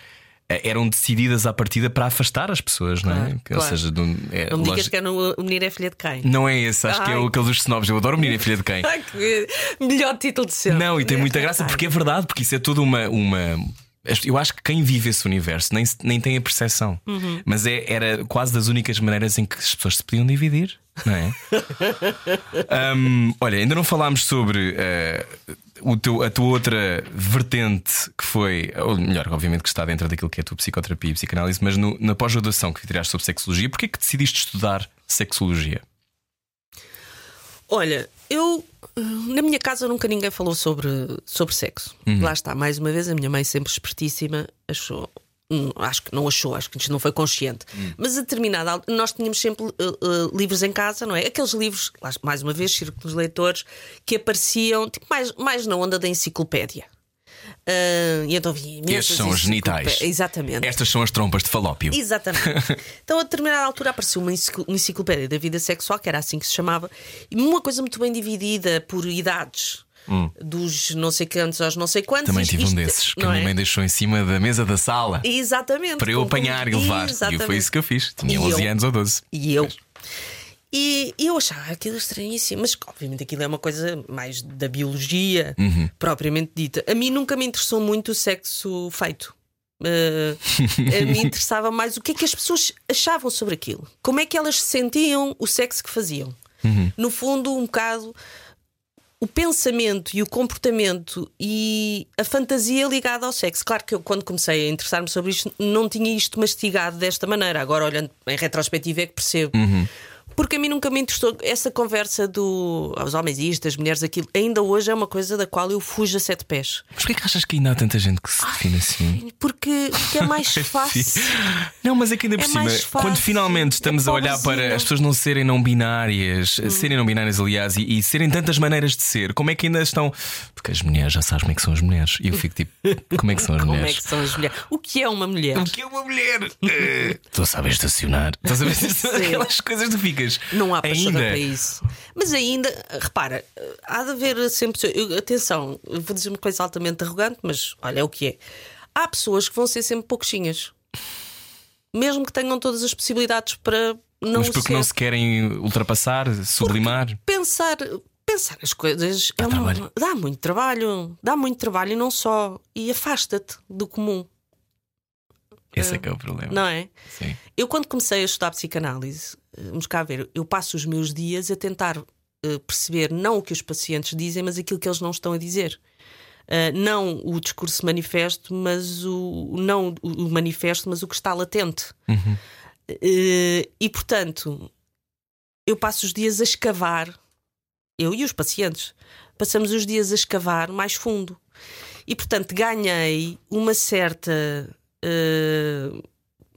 eram decididas à partida para afastar as pessoas, não é? Claro, Ou claro. seja, um- é, Não me digas lógico- que é no, o menino é filha de quem? Não é esse, acho que é Ai. o- aquele dos snobs. Eu adoro o menino e filha de quem. Ai, que melhor título de sempre. Não, e tem muita graça porque é verdade, porque isso é toda uma. uma... Eu acho que quem vive esse universo nem, nem tem a percepção. Uhum. Mas é, era quase das únicas maneiras em que as pessoas se podiam dividir, não é? Hum, olha, ainda não falámos sobre eh, o teu, a tua outra vertente que foi, ou melhor, obviamente que está dentro daquilo que é a tua psicoterapia e psicanálise, mas no- na pós-graduação que tiraste sobre sexologia, porquê que decidiste estudar sexologia? Olha, eu. Na minha casa nunca ninguém falou sobre, sobre sexo. Uhum. Lá está, mais uma vez, a minha mãe, sempre espertíssima, achou. Hum, acho que não achou, acho que isto não foi consciente. Mas a determinada altura, nós tínhamos sempre uh, uh, livros em casa, não é? Aqueles livros, mais uma vez, círculos leitores, que apareciam tipo, mais, mais na onda da enciclopédia. Ah, e então vi Estes são os genitais. Exatamente. Estas são as trompas de falópio. Exatamente. então, a determinada altura apareceu uma enciclopédia da vida sexual, que era assim que se chamava, e uma coisa muito bem dividida por idades. Dos não sei quantos aos não sei quantos. Hum. Também Isto- tive um isto- desses que a minha é? mãe deixou em cima da mesa da sala Exatamente. para eu apanhar e levar. E Exatamente. foi isso que eu fiz. Tinha E 11 eu- anos ou 12. E eu. E e eu achava aquilo estranhíssimo, mas obviamente aquilo é uma coisa mais da biologia Uhum. propriamente dita. A mim nunca me interessou muito o sexo feito. Eh, a mim interessava mais o que é que as pessoas achavam sobre aquilo, como é que elas sentiam o sexo que faziam. Uhum. No fundo, um bocado o pensamento e o comportamento e a fantasia ligada ao sexo. Claro que eu, quando comecei a interessar-me sobre isto, não tinha isto mastigado desta maneira. Agora, olhando em retrospectiva, é que percebo. Porque a mim nunca me interessou essa conversa do aos homens isto, as mulheres aquilo. Ainda hoje é uma coisa da qual eu fujo a sete pés. Mas porquê que achas que ainda há tanta gente que se define assim? Porque, porque é mais fácil. Não, mas é que ainda por É cima, quando finalmente estamos É a olhar para as pessoas não serem não binárias, Hum. serem não binárias, aliás, e, e serem tantas maneiras de ser, como é que ainda estão? Porque as mulheres já sabes como é que são as mulheres. E eu fico tipo, como é que são as Como é mulheres? que são as mulheres? O que é uma mulher? O que é uma mulher? Tu sabes estacionar. Estás a ver? Aquelas coisas que tu Não há ainda. para isso. Mas ainda, repara, há de haver sempre. eu- atenção, vou dizer uma coisa altamente arrogante, mas olha, é o que é. Há pessoas que vão ser sempre pouquinhas. Mesmo que tenham todas as possibilidades para não Mas porque ser. não se querem ultrapassar, sublimar. Pensar, pensar as coisas é uma- trabalho. dá muito trabalho. Dá muito trabalho e não só. E afasta-te do comum, Esse é que é o problema. não é? Sim. Eu, quando comecei a estudar psicanálise, vamos cá ver, eu passo os meus dias a tentar eh, perceber não o que os pacientes dizem, mas aquilo que eles não estão a dizer. Eh, não o discurso manifesto, mas o não o manifesto, mas o que está latente. Eh, e portanto, eu passo os dias a escavar, eu e os pacientes, passamos os dias a escavar mais fundo. E portanto ganhei uma certa eh,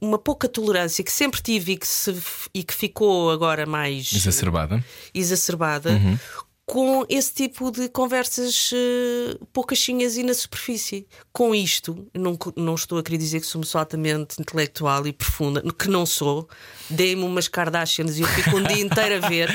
uma pouca tolerância que sempre tive e que, se, e que ficou agora mais Exacerbada. exacerbada com esse tipo de conversas uh, poucachinhas e na superfície. Com isto, não, não estou a querer dizer que sou altamente intelectual e profunda, que não sou. Dei-me umas Kardashians e eu fico um dia inteiro a ver.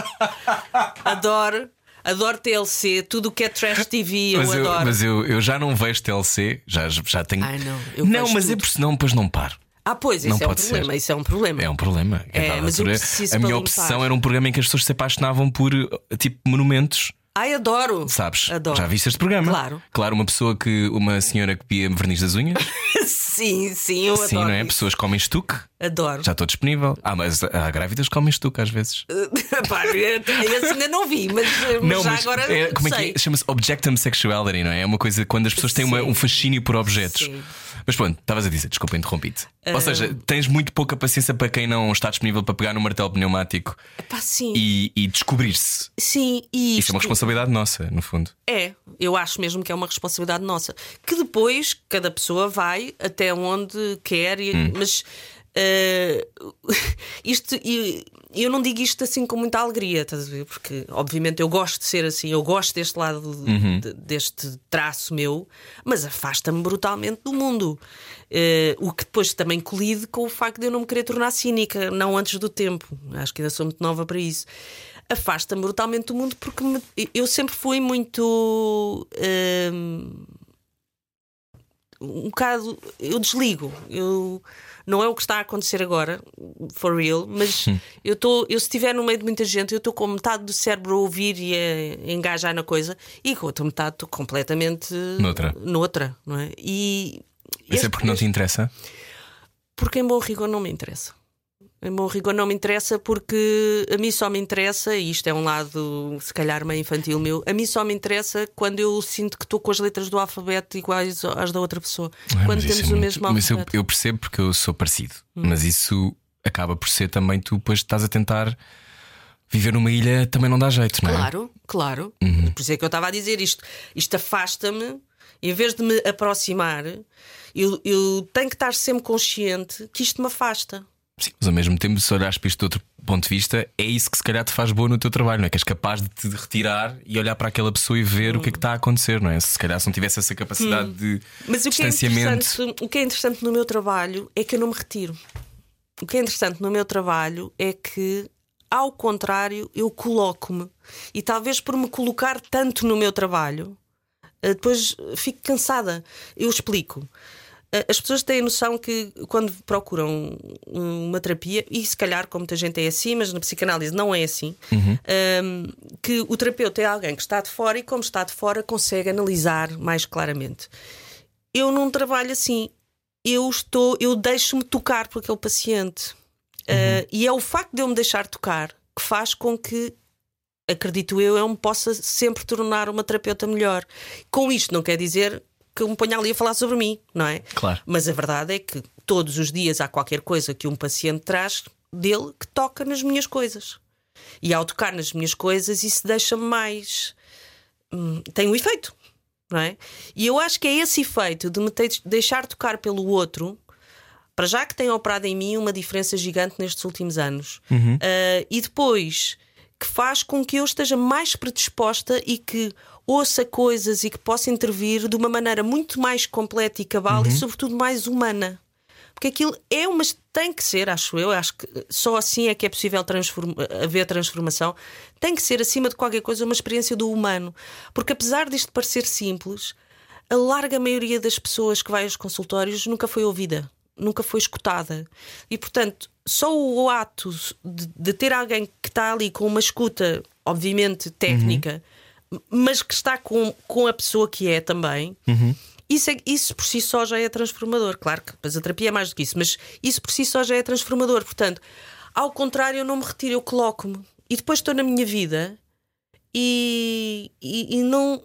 Adoro. Adoro TLC, tudo o que é trash TV, eu adoro. mas eu, eu já não vejo TLC, já, já tenho. Ai, não, eu não, mas é tudo. por senão depois não paro. Ah, pois, Não isso é um pode ser. problema. Isso é um problema. É um problema. É, eu altura, a minha obsessão era um programa em que as pessoas se apaixonavam por tipo monumentos. Ai, adoro. Sabes? Adoro. Já viste este programa? Claro. Claro, uma pessoa que. Uma senhora que pia verniz das unhas. sim, sim, eu Sim, adoro. não é? isso. Pessoas comem estuque. Adoro. Já estou disponível. Ah, mas há grávidas que comem estuque às vezes. Pá, esse ainda não vi, mas, mas Não, já mas agora é, como é sei. que é? Chama-se objectum sexuality, não é? É uma coisa quando as pessoas têm uma- Sim. um fascínio por objetos. Sim. Mas pronto, estavas a dizer, desculpa, interrompi-te. Ah. Ou seja, tens muito pouca paciência para quem não está disponível para pegar no martelo pneumático Pá, sim. e, e descobrir-se. Sim, e Isso é uma isto- responsabilidade nossa, no fundo. É, eu acho mesmo que é uma responsabilidade nossa. Que depois cada pessoa vai até onde quer, e- Hum. mas eh, isto e- eu não digo isto assim com muita alegria, estás a ver? Porque obviamente eu gosto de ser assim, eu gosto deste lado Uhum. de- deste traço meu, mas afasta-me brutalmente do mundo. Eh, o que depois também colide com o facto de eu não me querer tornar cínica, não antes do tempo. Acho que ainda sou muito nova para isso. Afasta-me brutalmente do mundo porque me- eu sempre fui muito. hum, um bocado. Eu desligo. Eu, não é o que está a acontecer agora, for real, mas eu estou. Eu, se estiver no meio de muita gente, eu estou com metade do cérebro a ouvir e a engajar na coisa, e com a outra metade estou completamente Noutra. noutra, não é? E. Isso é porque não te interessa? porque em bom rigor não me interessa. Bom rigor não me interessa porque a mim só me interessa, e isto é um lado se calhar meio infantil meu, a mim só me interessa quando eu sinto que estou com as letras do alfabeto iguais às da outra pessoa. Ah, quando isso temos é o muito- mesmo Mas eu, alfabeto. Hum. eu percebo porque eu sou parecido. Mas isso acaba por ser também tu, depois estás a tentar viver numa ilha também não dá jeito, não é? Claro, claro. Uhum. Por isso é que eu estava a dizer isto. Isto afasta-me Em vez de me aproximar, eu, eu tenho que estar sempre consciente que isto me afasta. Sim, mas ao mesmo tempo, se olhares para isto de outro ponto de vista, é isso que se calhar te faz boa no teu trabalho, não é? Que és capaz de te retirar e olhar para aquela pessoa e ver o que é que está a acontecer, não é? Se calhar se não tivesse essa capacidade de Mas o que, é distanciamento. o que é interessante no meu trabalho é que eu não me retiro. O que é interessante no meu trabalho é que, ao contrário, eu coloco-me. E talvez por me colocar tanto no meu trabalho, eh, depois fico cansada. Eu explico. As pessoas têm noção que quando procuram uma terapia, e se calhar, como muita gente é assim, mas na psicanálise não é assim, ehm, que o terapeuta é alguém que está de fora e, como está de fora, consegue analisar mais claramente. Eu não trabalho assim. Eu estou, eu deixo-me tocar por aquele paciente. Uh, e é o facto de eu me deixar tocar que faz com que, acredito eu, eu me possa sempre tornar uma terapeuta melhor. Com isto não quer dizer que eu me ponha ali a falar sobre mim, não é? Claro. Mas a verdade é que todos os dias há qualquer coisa que um paciente traz dele que toca nas minhas coisas. E ao tocar nas minhas coisas, isso deixa-me mais. hum, tem um efeito, não é? E eu acho que é esse efeito de me deixar tocar pelo outro, para já que tem operado em mim uma diferença gigante nestes últimos anos. Ah, e depois que faz com que eu esteja mais predisposta e que ouça coisas e que possa intervir de uma maneira muito mais completa e cabal e, sobretudo, mais humana. Porque aquilo é uma. tem que ser, acho eu, acho que só assim é que é possível transform- haver transformação. Tem que ser, acima de qualquer coisa, uma experiência do humano. Porque apesar disto parecer simples, a larga maioria das pessoas que vai aos consultórios nunca foi ouvida, nunca foi escutada. E, portanto, só o ato de, de ter alguém que está ali com uma escuta, obviamente técnica, mas que está com, com a pessoa que é também. Isso, é- isso por si só já é transformador. Claro que depois a terapia é mais do que isso, mas isso por si só já é transformador. Portanto, ao contrário, eu não me retiro, eu coloco-me. E depois estou na minha vida e, e, e não.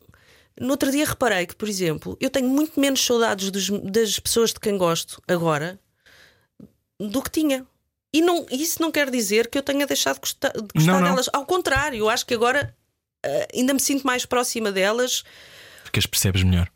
No outro dia reparei que, por exemplo, eu tenho muito menos saudades dos- das pessoas de quem gosto agora do que tinha. E não, isso não quer dizer que eu tenha deixado de gostar, de gostar Não, não. delas. Ao contrário, eu acho que agora ainda me sinto mais próxima delas Porque as percebes melhor.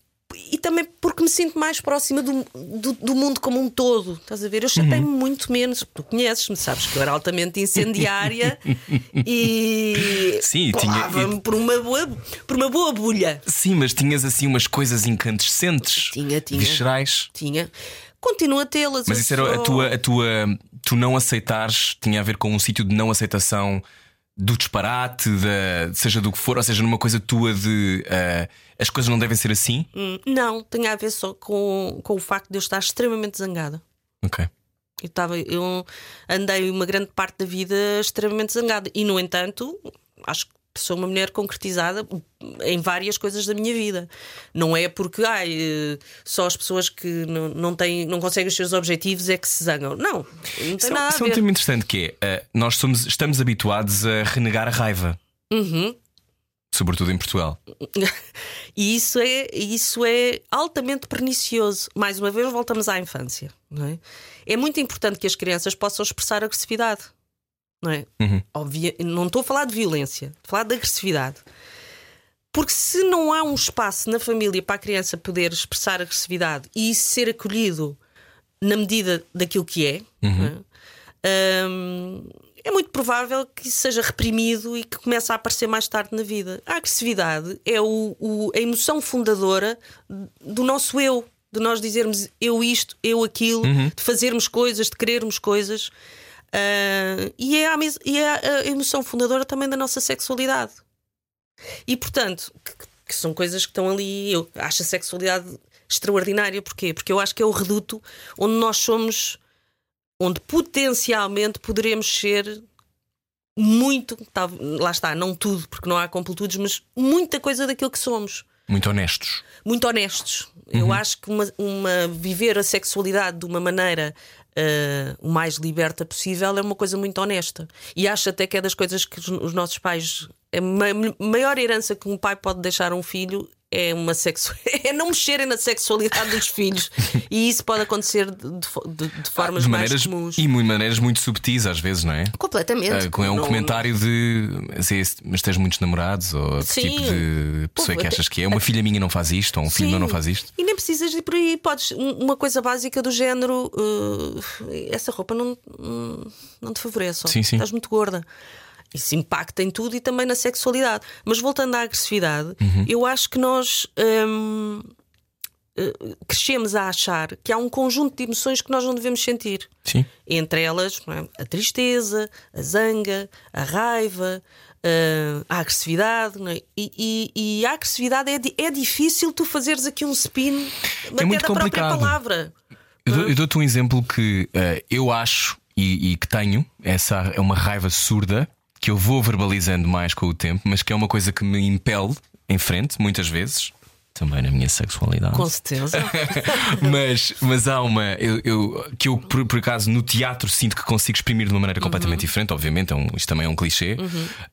e também porque me sinto mais próxima do, do, do mundo como um todo. Estás a ver? Eu chatei-me Uhum. muito menos. Tu conheces-me, sabes que eu era altamente incendiária e Sim, tinha- colava-me por, uma boa, por uma boa bolha. Sim, mas tinhas assim umas coisas incandescentes, Tinha, tinha. viscerais. Tinha. Continuo a tê-las. Mas isso era a tua, a tua. Tu não aceitares, tinha a ver com um sítio de não aceitação do disparate, da, seja do que for, ou seja, numa coisa tua de ah, as coisas não devem ser assim. Hum, Não, tem a ver só com, com o facto de eu estar extremamente zangada. Ok. Eu, estava, eu andei uma grande parte da vida extremamente zangada. E, no entanto, acho que sou uma mulher concretizada em várias coisas da minha vida. Não é porque ai, eh, só as pessoas que não, não, têm, não conseguem os seus objetivos é que se zangam. Não, não tem Isso, é- nada isso é um ver. tema interessante que é ah, nós somos, estamos habituados a renegar a raiva, Uhum. sobretudo em Portugal. E isso é, isso é altamente pernicioso. Mais uma vez, voltamos à infância. É? é muito importante que as crianças possam expressar agressividade. Não é? Uhum. Obvia- não estou a falar de violência, estou a falar de agressividade. Porque se não há um espaço na família para a criança poder expressar agressividade e ser acolhido na medida daquilo que é, não é? Hum, é muito provável que isso seja reprimido e que comece a aparecer mais tarde na vida. A agressividade é o- o- a emoção fundadora do nosso eu, de nós dizermos eu isto, eu aquilo, de fazermos coisas, de querermos coisas. Ah, e é, a, e é a emoção fundadora também da nossa sexualidade. E portanto, que, que são coisas que estão ali. Eu acho a sexualidade extraordinária. Porquê? Porque eu acho que é o reduto onde nós somos, onde potencialmente poderemos ser muito, tá, lá está, não tudo, porque não há completudes, mas muita coisa daquilo que somos Muito honestos. muito honestos. Eu acho que uma, uma- viver a sexualidade de uma maneira eh, o mais liberta possível é uma coisa muito honesta. E acho até que é das coisas que os, os nossos pais. A ma- maior herança que um pai pode deixar a um filho é uma sexu... é não mexerem na sexualidade dos filhos. E isso pode acontecer de, de, de formas de mais maneiras comuns. e de maneiras muito subtis às vezes, não é? Completamente. Ah, com- é um Não- comentário de assim, mas tens muitos namorados ou que Sim. tipo de pessoa Pô, que até- achas que é? Uma filha minha não faz isto, ou um filho meu não faz isto. E nem precisas de ir por aí. Podes, um- uma coisa básica do género: uh, essa roupa não, não te favorece. Sim, sim. Estás muito gorda. Isso impacta em tudo e também na sexualidade. Mas voltando à agressividade, Uhum. eu acho que nós. hum, eh, crescemos a achar que há um conjunto de emoções que nós não devemos sentir. Sim. Entre elas, é? a tristeza, a zanga, a raiva, eh, a agressividade. é? E, e- e a agressividade é, é difícil tu fazeres aqui um spin até É muito da própria complicado. palavra. Eu, dou- eu dou-te um exemplo que eh, eu acho e, e que tenho, essa é uma raiva surda que eu vou verbalizando mais com o tempo, mas que é uma coisa que me impele em frente, muitas vezes, também na minha sexualidade. Com certeza. mas, mas há uma eu, eu- que eu, por, por acaso, no teatro sinto que consigo exprimir de uma maneira completamente diferente. Obviamente, é um- isto também é um clichê,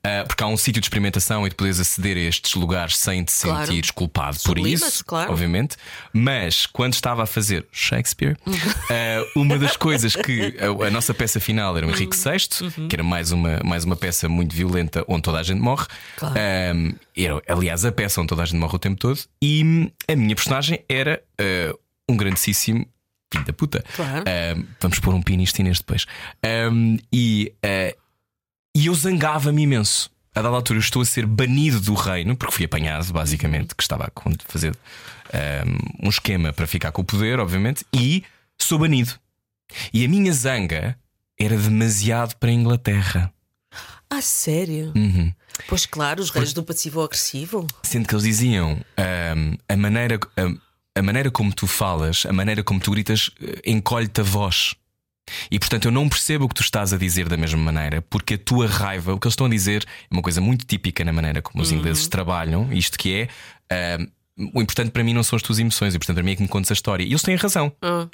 Ah, porque há um sítio de experimentação e de poderes aceder a estes lugares sem te Claro. sentires culpado por isso, claro. obviamente. Mas quando estava a fazer Shakespeare, ah, uma das coisas que a, a nossa peça final era o Henrique VI, que era mais uma, mais uma peça muito violenta onde toda a gente morre. Claro. Um, era, aliás, a peça onde toda a gente morre o tempo todo. E hum, a minha personagem era uh, um grandíssimo filho da puta. Claro. Um, vamos pôr um nisto Inês depois. Um, e, uh, e eu zangava-me imenso. A dada altura, eu estou a ser banido do reino, porque fui apanhado, basicamente, que estava a fazer um, um esquema para ficar com o poder, obviamente, e sou banido. E a minha zanga era demasiado para a Inglaterra. Ah, sério? Uhum. Pois claro, os reis do passivo-agressivo. Sendo que eles diziam ahm, a maneira a, a maneira como tu falas, a maneira como tu gritas, eh, encolhe-te a voz. E portanto eu não percebo o que tu estás a dizer da mesma maneira, porque a tua raiva, o que eles estão a dizer, é uma coisa muito típica na maneira como os ingleses trabalham, isto que é. O importante para mim não são as tuas emoções, e portanto para mim é que me contes a história. E eles têm razão. Ah.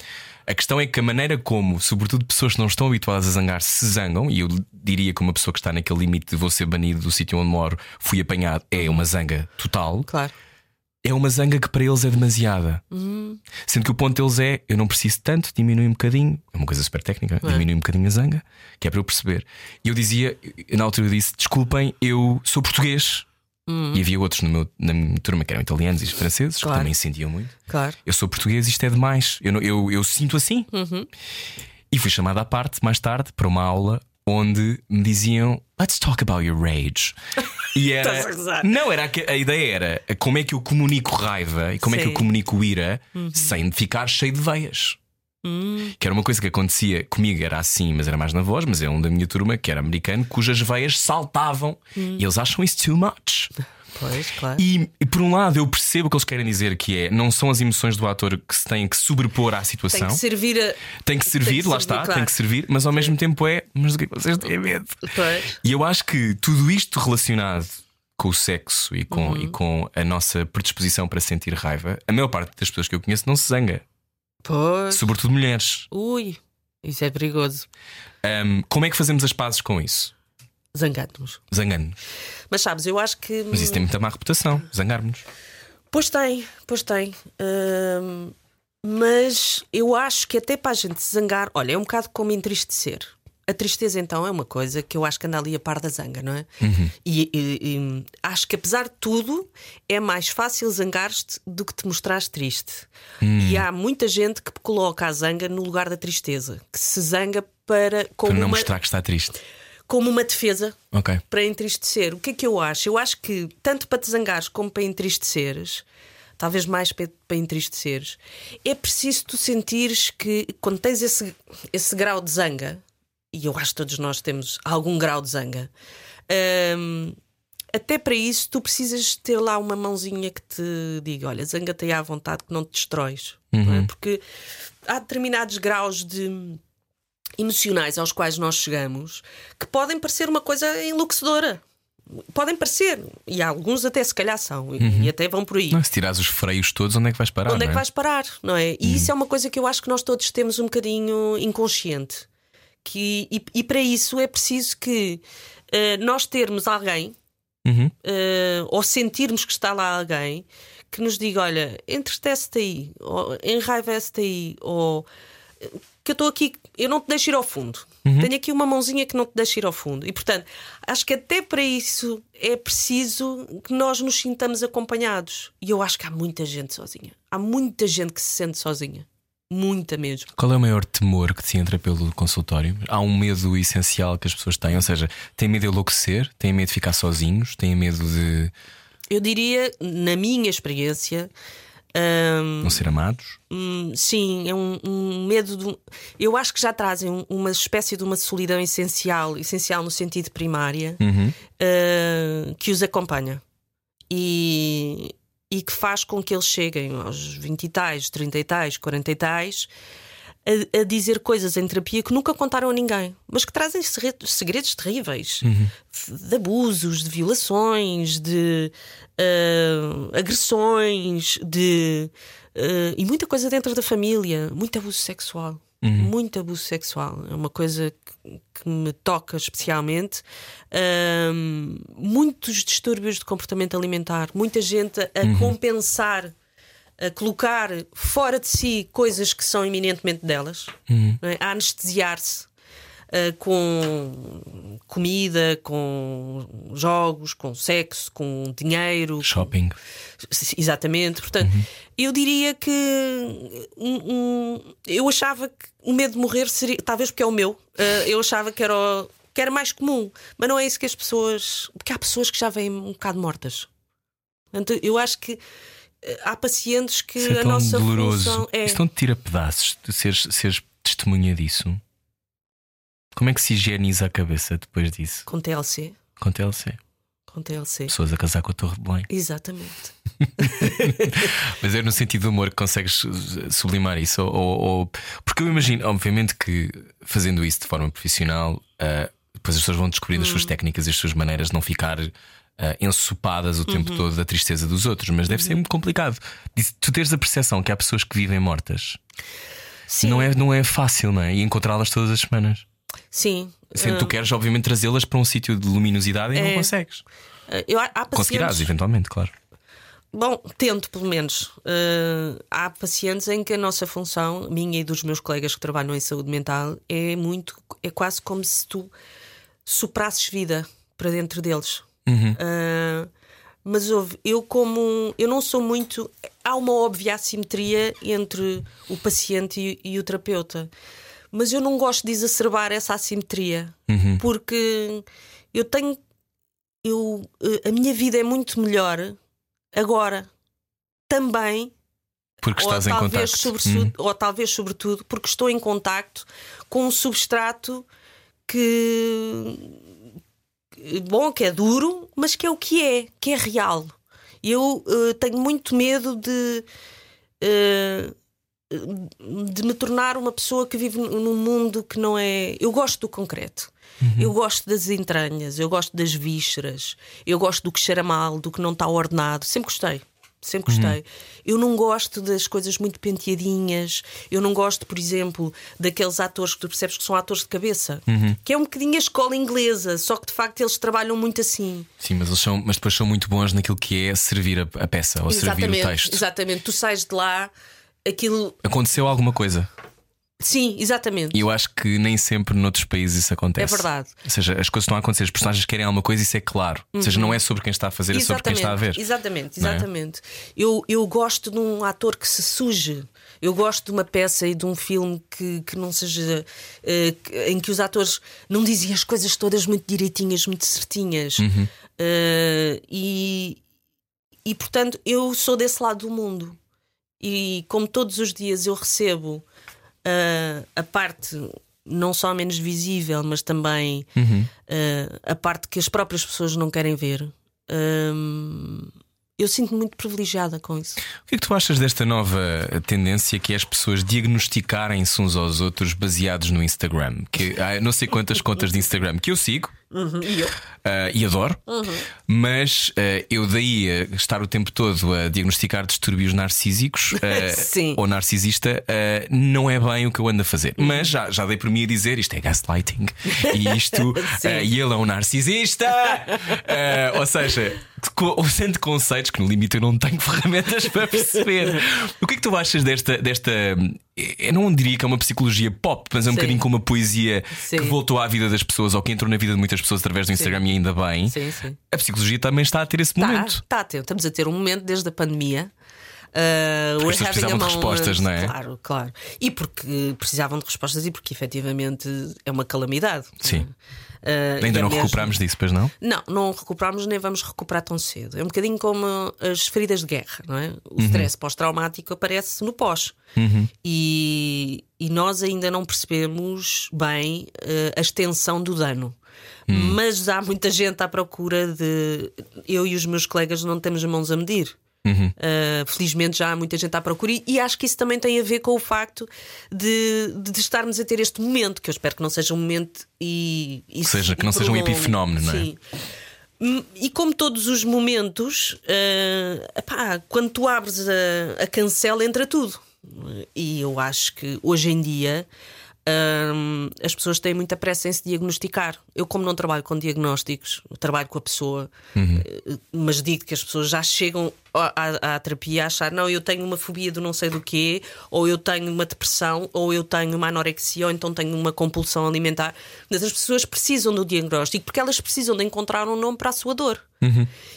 A questão é que a maneira como, sobretudo pessoas que não estão habituadas a zangar, se zangam, e eu diria que uma pessoa que está naquele limite de vou ser banido do sítio onde moro, fui apanhado, é uma zanga total, Claro. é uma zanga que para eles é demasiada. Sendo que o ponto deles é: eu não preciso tanto, diminui um bocadinho, é uma coisa super técnica, diminui um bocadinho a zanga, que é para eu perceber. E eu dizia, na altura eu disse: desculpem, eu sou português. E havia outros no meu, na minha turma que eram italianos e franceses, Claro. que também sentiam muito Claro. eu sou português, isto é demais. Eu, eu, eu sinto assim. E fui chamado à parte mais tarde para uma aula onde me diziam Let's talk about your rage. E era. A não, era que- a ideia era como é que eu comunico raiva e como é que eu Sim. comunico ira sem ficar cheio de veias. Que era uma coisa que acontecia comigo, era assim, mas era mais na voz. Mas é um da minha turma que era americano, cujas veias saltavam e eles acham isso too much. Pois, claro. E, e por um lado eu percebo o que eles querem dizer que é não são as emoções do ator que se têm que sobrepor à situação. Tem que servir a. Tem que servir, Tem que lá servir, está, claro. tem que servir, mas ao mesmo tempo é, mas do que é que vocês têm medo? Pois. E eu acho que tudo isto relacionado com o sexo e com, Uhum. e com a nossa predisposição para sentir raiva, a maior parte das pessoas que eu conheço não se zanga, Pois. sobretudo mulheres. Ui, isso é perigoso. Ahm, como é que fazemos as pazes com isso? Zangando-nos. Zangando-nos. Mas sabes, eu acho que. Mas isso tem muita má reputação, zangarmos. Pois tem, pois tem. Hum, mas eu acho que até para a gente se zangar, olha, é um bocado como entristecer. A tristeza, então, é uma coisa que eu acho que anda ali a par da zanga, não é? E, e- e acho que, apesar de tudo, é mais fácil zangar-te do que te mostrares triste. E há muita gente que coloca a zanga no lugar da tristeza, que se zanga para como, Para não uma, mostrar que está triste. como uma defesa Ok. para entristecer. O que é que eu acho? Eu acho que tanto para te zangares como para entristeceres, talvez mais para, para entristeceres, é preciso tu sentires que quando tens esse, esse grau de zanga, e eu acho que todos nós temos algum grau de zanga, hum, até para isso tu precisas ter lá uma mãozinha que te diga: olha, zanga-te à vontade que não te destróis. não é? Porque há determinados graus de emocionais aos quais nós chegamos que podem parecer uma coisa enlouquecedora. Podem parecer, e alguns até se calhar são, e- e até vão por aí. Não, se tirares os freios todos, onde é que vais parar? Onde é não que vais parar, não é? E isso é uma coisa que eu acho que nós todos temos um bocadinho inconsciente. Que, e, e para isso é preciso que eh, nós termos alguém Uhum. eh, ou sentirmos que está lá alguém que nos diga: olha, entristece-te aí, ou enraivece-te aí, ou que eu estou aqui, eu não te deixo ir ao fundo. Tenho aqui uma mãozinha que não te deixa ir ao fundo. E portanto, acho que até para isso é preciso que nós nos sintamos acompanhados. E eu acho que há muita gente sozinha. Há muita gente que se sente sozinha. Muita mesmo. Qual é o maior temor que te entra pelo consultório? Há um medo essencial que as pessoas têm, ou seja, têm medo de enlouquecer, têm medo de ficar sozinhos, têm medo de Eu diria, na minha experiência, hum, não ser amados. Hum, sim, é um, um medo de. um- Eu acho que já trazem um- uma espécie de uma solidão essencial, essencial no sentido primária, uh, que os acompanha e, e que faz com que eles cheguem aos 20 e tais, 30 e tais, 40 e tais. A, a dizer coisas em terapia que nunca contaram a ninguém, mas que trazem segredos, terríveis de abusos, de violações, de ah, agressões, de ah, e muita coisa dentro da família, muito abuso sexual. Muito abuso sexual. É uma coisa que, que me toca especialmente. Ahm, muitos distúrbios de comportamento alimentar, muita gente a, a compensar, a colocar fora de si coisas que são eminentemente delas, não é? a anestesiar-se. Uh, com comida, com jogos, com sexo, com dinheiro, Shopping. Exatamente, portanto, eu diria que um- um- eu achava que o medo de morrer seria, talvez porque é o meu, uh, eu achava que era, o- que era mais comum, mas não é isso que as pessoas. Porque há pessoas que já vêm um bocado mortas. Portanto, eu acho que uh, há pacientes que Isso é a tão nossa doloroso. função é. Não te tira pedaços de seres, seres testemunha disso. Como é que se higieniza a cabeça depois disso? Com TLC. Com TLC. Com TLC. Pessoas a casar com a Torre de Belém. Exatamente. Mas é no sentido do humor que consegues sublimar isso? Ou, ou- Porque eu imagino, obviamente, que fazendo isso de forma profissional, ah, depois as pessoas vão descobrindo as suas técnicas e as suas maneiras de não ficar ah, ensopadas o tempo todo da tristeza dos outros. Mas deve ser muito complicado. Tu teres a percepção que há pessoas que vivem mortas. Sim. Não é, não é fácil, não é? E encontrá-las todas as semanas. Sim. Sendo que tu queres, obviamente, trazê-las para um sítio de luminosidade e não É. consegues. Uh, eu, há há Conseguirás, pacientes- eventualmente, claro. Bom, tento pelo menos. Uh, há pacientes em que a nossa função, minha e dos meus colegas que trabalham em saúde mental, é muito, é quase como se tu soprasses vida para dentro deles. Uh, mas houve, eu como eu não sou muito. Há uma óbvia assimetria entre o paciente e, e o terapeuta. Mas eu não gosto de exacerbar essa assimetria porque eu tenho. Eu, eh, a minha vida é muito melhor agora também Porque ou estás em talvez, contacto. sobretudo- Uhum. ou talvez sobretudo porque estou em contacto com um substrato que bom, que é duro, mas que é o que é, que é real. Eu eh, tenho muito medo de eh, de me tornar uma pessoa que vive num mundo que não é. Eu gosto do concreto. Eu gosto das entranhas, eu gosto das vísceras, eu gosto do que cheira mal, do que não está ordenado. Sempre gostei. Sempre gostei. Eu não gosto das coisas muito penteadinhas. Eu não gosto, por exemplo, daqueles atores que tu percebes que são atores de cabeça, que é um bocadinho a escola inglesa, só que de facto eles trabalham muito assim. Sim, mas, eles são, mas depois são muito bons naquilo que é servir a, a peça ou servir o texto. exatamente. Tu sais de lá, aquilo. Aconteceu alguma coisa. Sim, exatamente. E eu acho que nem sempre noutros países isso acontece. É verdade. Ou seja, as coisas estão a acontecer, os personagens querem alguma coisa, isso é claro. Ou seja, não é sobre quem está a fazer, é sobre quem está a ver. Exatamente, é? exatamente. Eu, eu gosto de um ator que se suje. Eu gosto de uma peça e de um filme que, que não seja. que- em que os atores não dizem as coisas todas muito direitinhas, muito certinhas. Uhum. Eh, e, e portanto, eu sou desse lado do mundo. E como todos os dias eu recebo ah, a parte não só menos visível, mas também ah, a parte que as próprias pessoas não querem ver. hum, eu sinto-me muito privilegiada com isso. O que é que tu achas desta nova tendência que é as pessoas diagnosticarem-se uns aos outros baseados no Instagram? Que há não sei quantas contas de Instagram que eu sigo E eu? Uh, e adoro, mas uh, eu daí a estar o tempo todo a diagnosticar distúrbios narcísicos uh, Sim. ou narcisista não é bem o que eu ando a fazer. Mas já, já dei por mim a dizer isto é gaslighting e isto e ele é um narcisista. Ou seja, usando conceitos que no limite eu não tenho ferramentas para perceber. O que é que tu achas desta, desta eu não diria que é uma psicologia pop, mas é um Sim. bocadinho como uma poesia Sim. que voltou à vida das pessoas ou que entrou na vida de muitas pessoas através do Instagram e ainda bem. Sim, sim. A psicologia também está a ter esse Tá, momento. tá a ter. Estamos a ter um momento desde a pandemia. Uh, we're as pessoas having precisavam de respostas, não é? Claro, claro. E porque precisavam de respostas e porque efetivamente é uma calamidade. Sim. Uh, Ainda e é não mesmo- recuperámos disso, pois não? Não, não recuperamos nem vamos recuperar tão cedo. É um bocadinho como as feridas de guerra, não é? O Uhum. stress pós-traumático aparece no pós. E, e nós ainda não percebemos bem eh, a extensão do dano. Hum. Mas há muita gente à procura de. Eu e os meus colegas não temos mãos a medir. Uhum. Uh, felizmente já há muita gente à procura e, e acho que isso também tem a ver com o facto de, de estarmos a ter este momento, que eu espero que não seja um momento e, e seja, que não seja um epifenómeno, não é? Sim. Hum, E como todos os momentos, eh, epá, quando tu abres a, a cancela, entra tudo. E eu acho que hoje em dia hum, as pessoas têm muita pressa em se diagnosticar. Eu, como não trabalho com diagnósticos, trabalho com a pessoa, eh, mas digo que as pessoas já chegam à, à- à terapia a achar: não, eu tenho uma fobia do não sei do quê, ou eu tenho uma depressão, ou eu tenho uma anorexia, ou então tenho uma compulsão alimentar. Mas as pessoas precisam do diagnóstico porque elas precisam de encontrar um nome para a sua dor.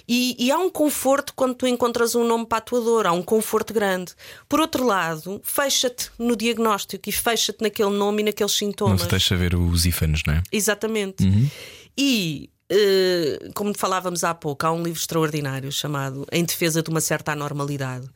E, e há um conforto quando tu encontras um nome para a tua dor, há um conforto grande. Por outro lado, fecha-te no diagnóstico e fecha-te naquele nome e naqueles Não sintomas. se deixa ver os ífanes, não é? Exatamente. E, eh, como falávamos há pouco, há um livro extraordinário chamado Em Defesa de uma Certa Anormalidade.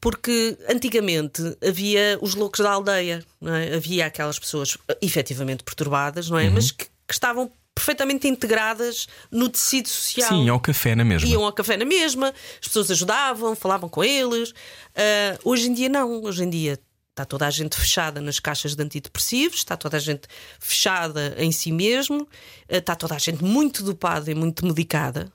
Porque antigamente havia os loucos da aldeia, não é? havia aquelas pessoas eh, efetivamente perturbadas, não é? Mas que, que estavam perfeitamente integradas no tecido social. Sim, ao café na mesma. Iam ao café na mesma, as pessoas ajudavam, falavam com eles. Ah, hoje em dia, não. Hoje em dia está toda a gente fechada nas caixas de antidepressivos, está toda a gente fechada em si mesmo, ah, está toda a gente muito dopada e muito medicada.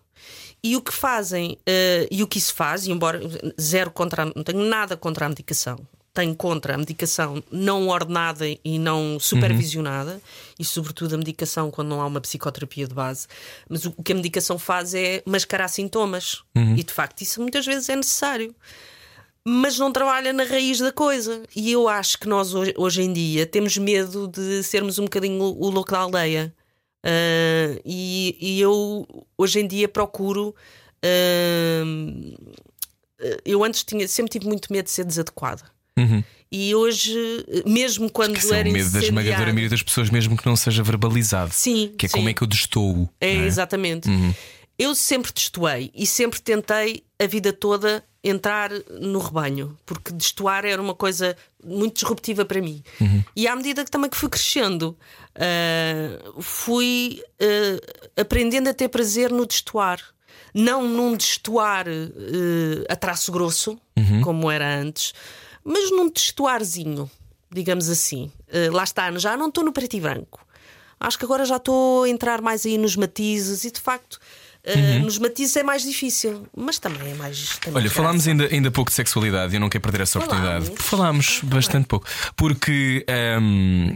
E o que fazem, ah, e o que isso faz, e embora zero contra, não tenho nada contra a medicação, tenho contra a medicação não ordenada e não supervisionada, e sobretudo a medicação quando não há uma psicoterapia de base. Mas o que a medicação faz é mascarar sintomas, e de facto isso muitas vezes é necessário. Mas não trabalha na raiz da coisa. E eu acho que nós hoje, hoje em dia temos medo de sermos um bocadinho o, louco da aldeia. Ah, e, e eu hoje em dia procuro. ah, eu antes tinha, sempre tive muito medo de ser desadequada. E hoje, mesmo quando Que são era o medo da esmagadora maioria das pessoas, mesmo que não seja verbalizado. Sim, Que é sim. como é que eu destoo. É, é? exatamente. Eu sempre destoei e sempre tentei a vida toda entrar no rebanho, porque destoar era uma coisa muito disruptiva para mim. E à medida que também que fui crescendo, ah, fui ah, aprendendo a ter prazer no destoar. Não num destoar ah, a traço grosso, como era antes, mas num destoarzinho, digamos assim. Ah, lá está, já não estou no preto e branco. Acho que agora já estou a entrar mais aí nos matizes e de facto. eh, Nos matizes é mais difícil, mas também é mais. tem Olha, falámos ainda, ainda pouco de sexualidade e eu não quero perder essa oportunidade. Falámos. Falámos bastante pouco. Porque hum,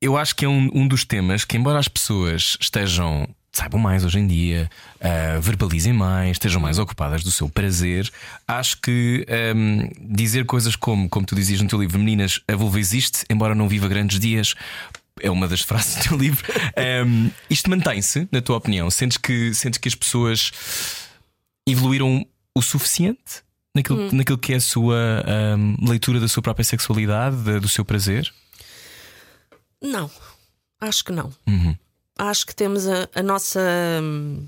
eu acho que é um, um dos temas que, embora as pessoas estejam. Saibam mais hoje em dia, ah, verbalizem mais, estejam mais ocupadas do seu prazer. Acho que hum, dizer coisas como, como tu dizias no teu livro, meninas, a vulva existe, embora não viva grandes dias, é uma das frases do teu livro. Hum, isto mantém-se, na tua opinião? Sentes que, sentes que as pessoas evoluíram o suficiente naquilo, naquilo que é a sua hum, leitura da sua própria sexualidade, da- do seu prazer? Não, acho que não. Uhum. Acho que temos a, a nossa. hum,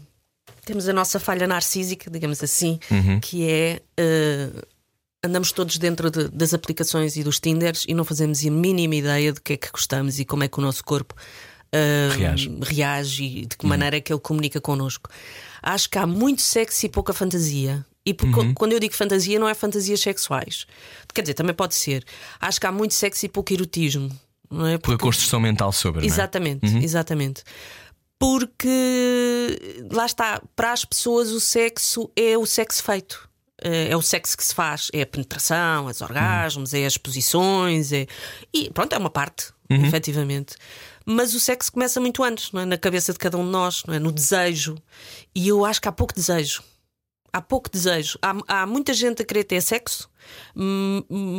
Temos a nossa falha narcísica, digamos assim, Uhum. que é. eh, andamos todos dentro de- das aplicações e dos Tinders e não fazemos a mínima ideia de que é que gostamos e como é que o nosso corpo eh, Reage. reage e de que maneira é que ele comunica connosco. Acho que há muito sexo e pouca fantasia. E por- quando eu digo fantasia, não é fantasias sexuais. Quer dizer, também pode ser. Acho que há muito sexo e pouco erotismo. Não é? Pela construção mental sobre. não é? Exatamente, exatamente. Porque lá está, para as pessoas o sexo é o sexo feito. Eh, É o sexo que se faz, é a penetração, os orgasmos, é as posições, é... e pronto, é uma parte, efetivamente. Mas o sexo começa muito antes, não é? na cabeça de cada um de nós, não é? no desejo. E eu acho que há pouco desejo. Há pouco desejo. Há, há muita gente a querer ter sexo,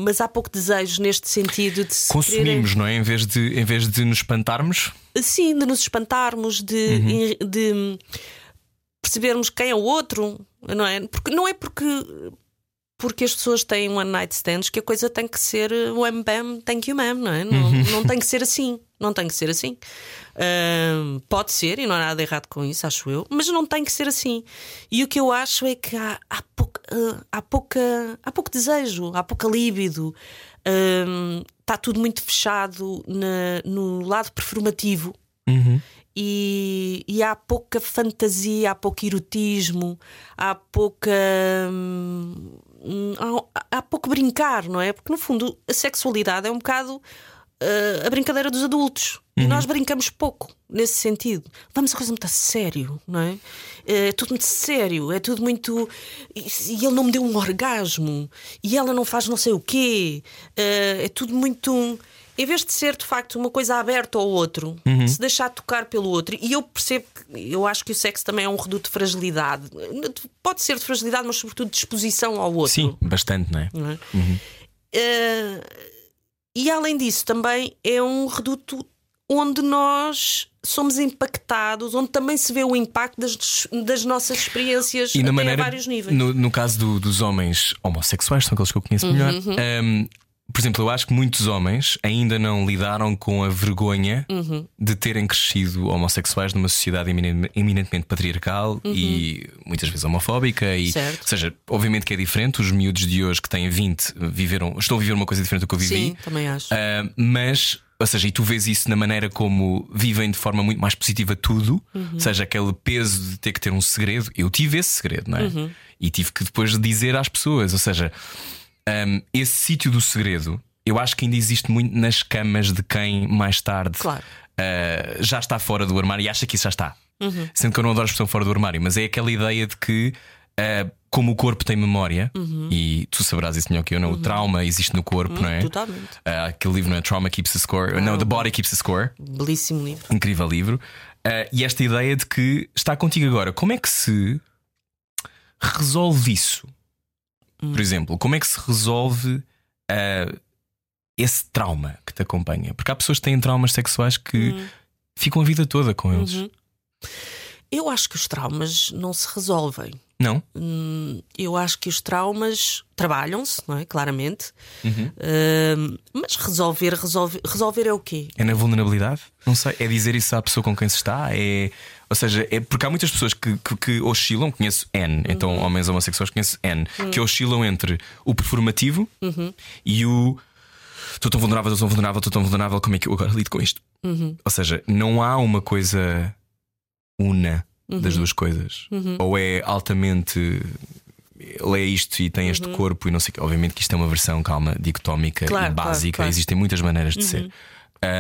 mas há pouco desejo neste sentido de se Consumimos, não é? Em vez de, em vez de nos espantarmos, Sim, de nos espantarmos, de, de percebermos quem é o outro, não é? Porque não é porque porque as pessoas têm one night stands que a coisa tem que ser wham bam, thank you ma'am, não é? Não, não tem que ser assim, não tem que ser assim. Ahm, pode ser, e não há nada errado com isso, acho eu, mas não tem que ser assim. E o que eu acho é que há, há, pouca, ah, há, pouca, há pouco desejo, há pouca líbido, Ahm, está tudo muito fechado na- no lado performativo. E, e há pouca fantasia, há pouco erotismo, há pouca. hum, há, há pouco brincar, não é? Porque no fundo a sexualidade é um bocado uh, a brincadeira dos adultos. E nós brincamos pouco nesse sentido. Vamos a coisa muito a sério, não é? É tudo muito sério, é tudo muito. E ele não me deu um orgasmo, e ela não faz não sei o quê. Uh, é tudo muito. Em vez de ser de facto uma coisa aberta ao outro, se deixar tocar pelo outro, e eu percebo que eu acho que o sexo também é um reduto de fragilidade. Pode ser de fragilidade, mas sobretudo de exposição ao outro. sim, bastante, não é? não é? Eh, e além disso, também é um reduto onde nós somos impactados, onde também se vê o impacto das, das nossas experiências E na maneira, a vários níveis. No, no caso do- dos homens homossexuais, são aqueles que eu conheço melhor. Uhum, um, por exemplo, eu acho que muitos homens ainda não lidaram com a vergonha Uhum. de terem crescido homossexuais numa sociedade eminentemente patriarcal e muitas vezes homofóbica. E, Uhum. Certo. ou seja, obviamente que é diferente. Os miúdos de hoje que têm 20 viveram, estão a viver uma coisa diferente do que eu vivi. Sim, também acho. Uh, mas, ou seja, e tu vês isso na maneira como vivem de forma muito mais positiva tudo, Uhum. seja aquele peso de ter que ter um segredo. Eu tive esse segredo, não é? Uhum. E tive que depois dizer às pessoas, ou seja, um, esse sítio do segredo, eu acho que ainda existe muito nas camas de quem mais tarde Claro. uh, já está fora do armário e acha que isso já está. Uhum. Sendo que eu não adoro a expressão fora do armário, mas é aquela ideia de que. uh, como o corpo tem memória, Uhum. e tu saberás isso melhor que eu, não? O trauma existe no corpo, não é? Totalmente. Uh, aquele livro não é Trauma Keeps the Score. Não, The Body Keeps the Score. Belíssimo livro. Incrível livro. Uh, e esta ideia de que está contigo agora. Como é que se resolve isso? Por exemplo, como é que se resolve uh, esse trauma que te acompanha? Porque há pessoas que têm traumas sexuais que ficam a vida toda com eles. Eu acho que os traumas não se resolvem. Não? Hum, Eu acho que os traumas trabalham-se, não é? Claramente. Uhum. Hum, mas resolver, resolver, resolver é o quê? É na vulnerabilidade? Não sei. É dizer isso à pessoa com quem se está? É. Ou seja, é porque há muitas pessoas que, que, que oscilam, conheço N, então homens homossexuais conheço N, que oscilam entre o performativo e o estou tão vulnerável, estou tão vulnerável, estou tão vulnerável, como é que eu agora lido com isto? Ou seja, não há uma coisa una das duas coisas. Ou é altamente. Ele é isto e tem este corpo e não sei. Obviamente que isto é uma versão, calma, dicotómica Claro, e claro, básica. claro. Existem muitas maneiras de ser.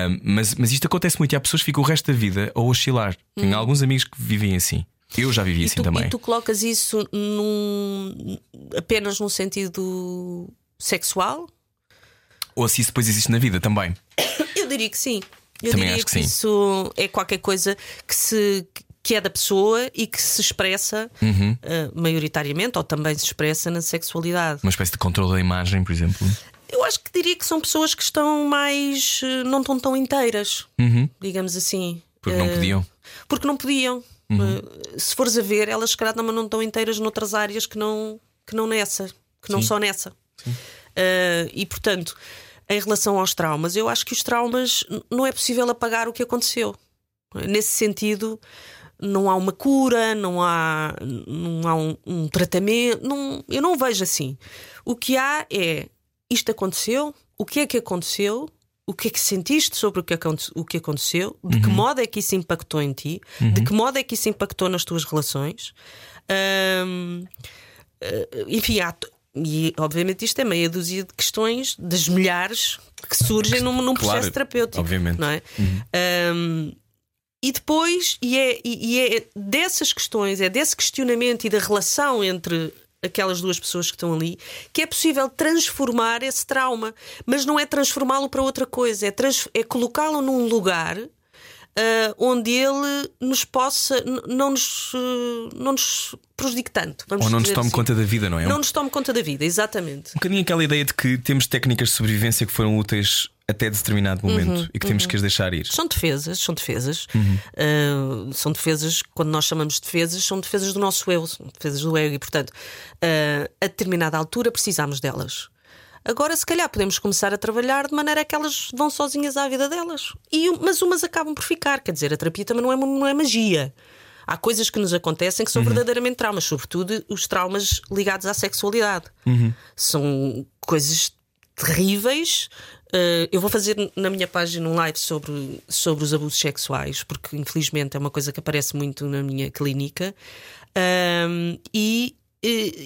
Um, mas, mas isto acontece muito e há pessoas que ficam o resto da vida a oscilar. Tenho alguns amigos que vivem assim. Eu já vivi E assim tu, também. e tu colocas isso num, apenas num sentido sexual? Ou se isso depois existe na vida também. Eu diria que sim. Eu Também diria acho que sim. isso é qualquer coisa que se que é da pessoa e que se expressa Uhum. eh, maioritariamente ou também se expressa na sexualidade. Uma espécie de controle da imagem, por exemplo. Eu acho que diria que são pessoas que estão mais. eh, não estão tão inteiras, digamos assim. Uhum. Porque não Eh, podiam. Uhum. Porque não podiam. Eh, se fores a ver, elas se calhar não estão inteiras noutras áreas que não, que não nessa, que não Sim. só nessa. Eh, e portanto, em relação aos traumas, eu acho que os traumas não é possível apagar o que aconteceu. Nesse sentido, não há uma cura, não há, não há um, um tratamento. Não, eu não vejo assim. O que há é isto aconteceu, o que é que aconteceu, o que é que sentiste sobre o que, o que aconteceu, de que modo é que isso impactou em ti, de que modo é que isso impactou nas tuas relações. Eh, enfim, há. E obviamente isto é meia dúzia de questões das milhares que surgem num, num Claro, processo terapêutico. obviamente. Não é? Ahm, e depois, e é, e é dessas questões, é desse questionamento e da relação entre aquelas duas pessoas que estão ali, que é possível transformar esse trauma. Mas não é transformá-lo para outra coisa, é, é colocá-lo num lugar ah, onde ele nos possa, não nos, eh, não nos prejudique tanto. Ou não nos tome assim. conta da vida, não é? Não nos tome conta da vida, exatamente. Um bocadinho aquela ideia de que temos técnicas de sobrevivência que foram úteis até determinado momento e que temos que as deixar ir. São defesas, são defesas. Uhum. Ah, são defesas, quando nós chamamos de defesas, são defesas do nosso eu, são defesas do ego, e portanto, ah, a determinada altura precisamos delas. Agora, se calhar, podemos começar a trabalhar de maneira que elas vão sozinhas à vida delas. E, mas umas acabam por ficar. Quer dizer, a terapia também não é, não é magia. Há coisas que nos acontecem que são verdadeiramente traumas, sobretudo os traumas ligados à sexualidade. São coisas terríveis. Uh, eu vou fazer na minha página um live sobre, sobre os abusos sexuais, porque infelizmente é uma coisa que aparece muito na minha clínica. Um, e eh,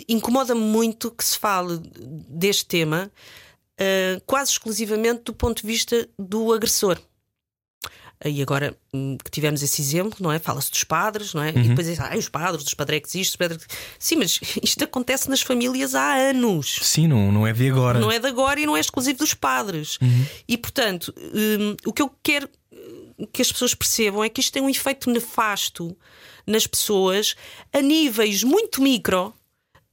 incomoda-me muito que se fale deste tema uh, quase exclusivamente do ponto de vista do agressor. E agora hum, que tivemos esse exemplo, não é? Fala-se dos padres, não é? E depois diz, ah, os padres, os padreques, isto, os padreques. Sim, mas isto acontece nas famílias há anos. Sim, não, não é de agora. Não é de agora e não é exclusivo dos padres. E portanto, hum, o que eu quero hum, que as pessoas percebam é que isto tem um efeito nefasto nas pessoas a níveis muito micro,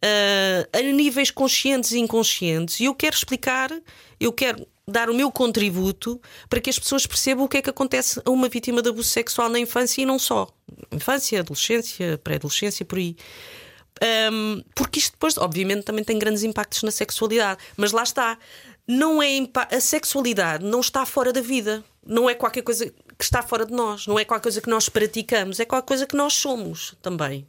ah, a níveis conscientes e inconscientes. E eu quero explicar, eu quero dar o meu contributo para que as pessoas percebam o que é que acontece a uma vítima de abuso sexual na infância e não só. Infância, adolescência, pré-adolescência, por aí. Um, porque isto depois, obviamente, também tem grandes impactos na sexualidade. Mas lá está. Não é a sexualidade não está fora da vida. Não é qualquer coisa que está fora de nós. Não é qualquer coisa que nós praticamos. É qualquer coisa que nós somos também.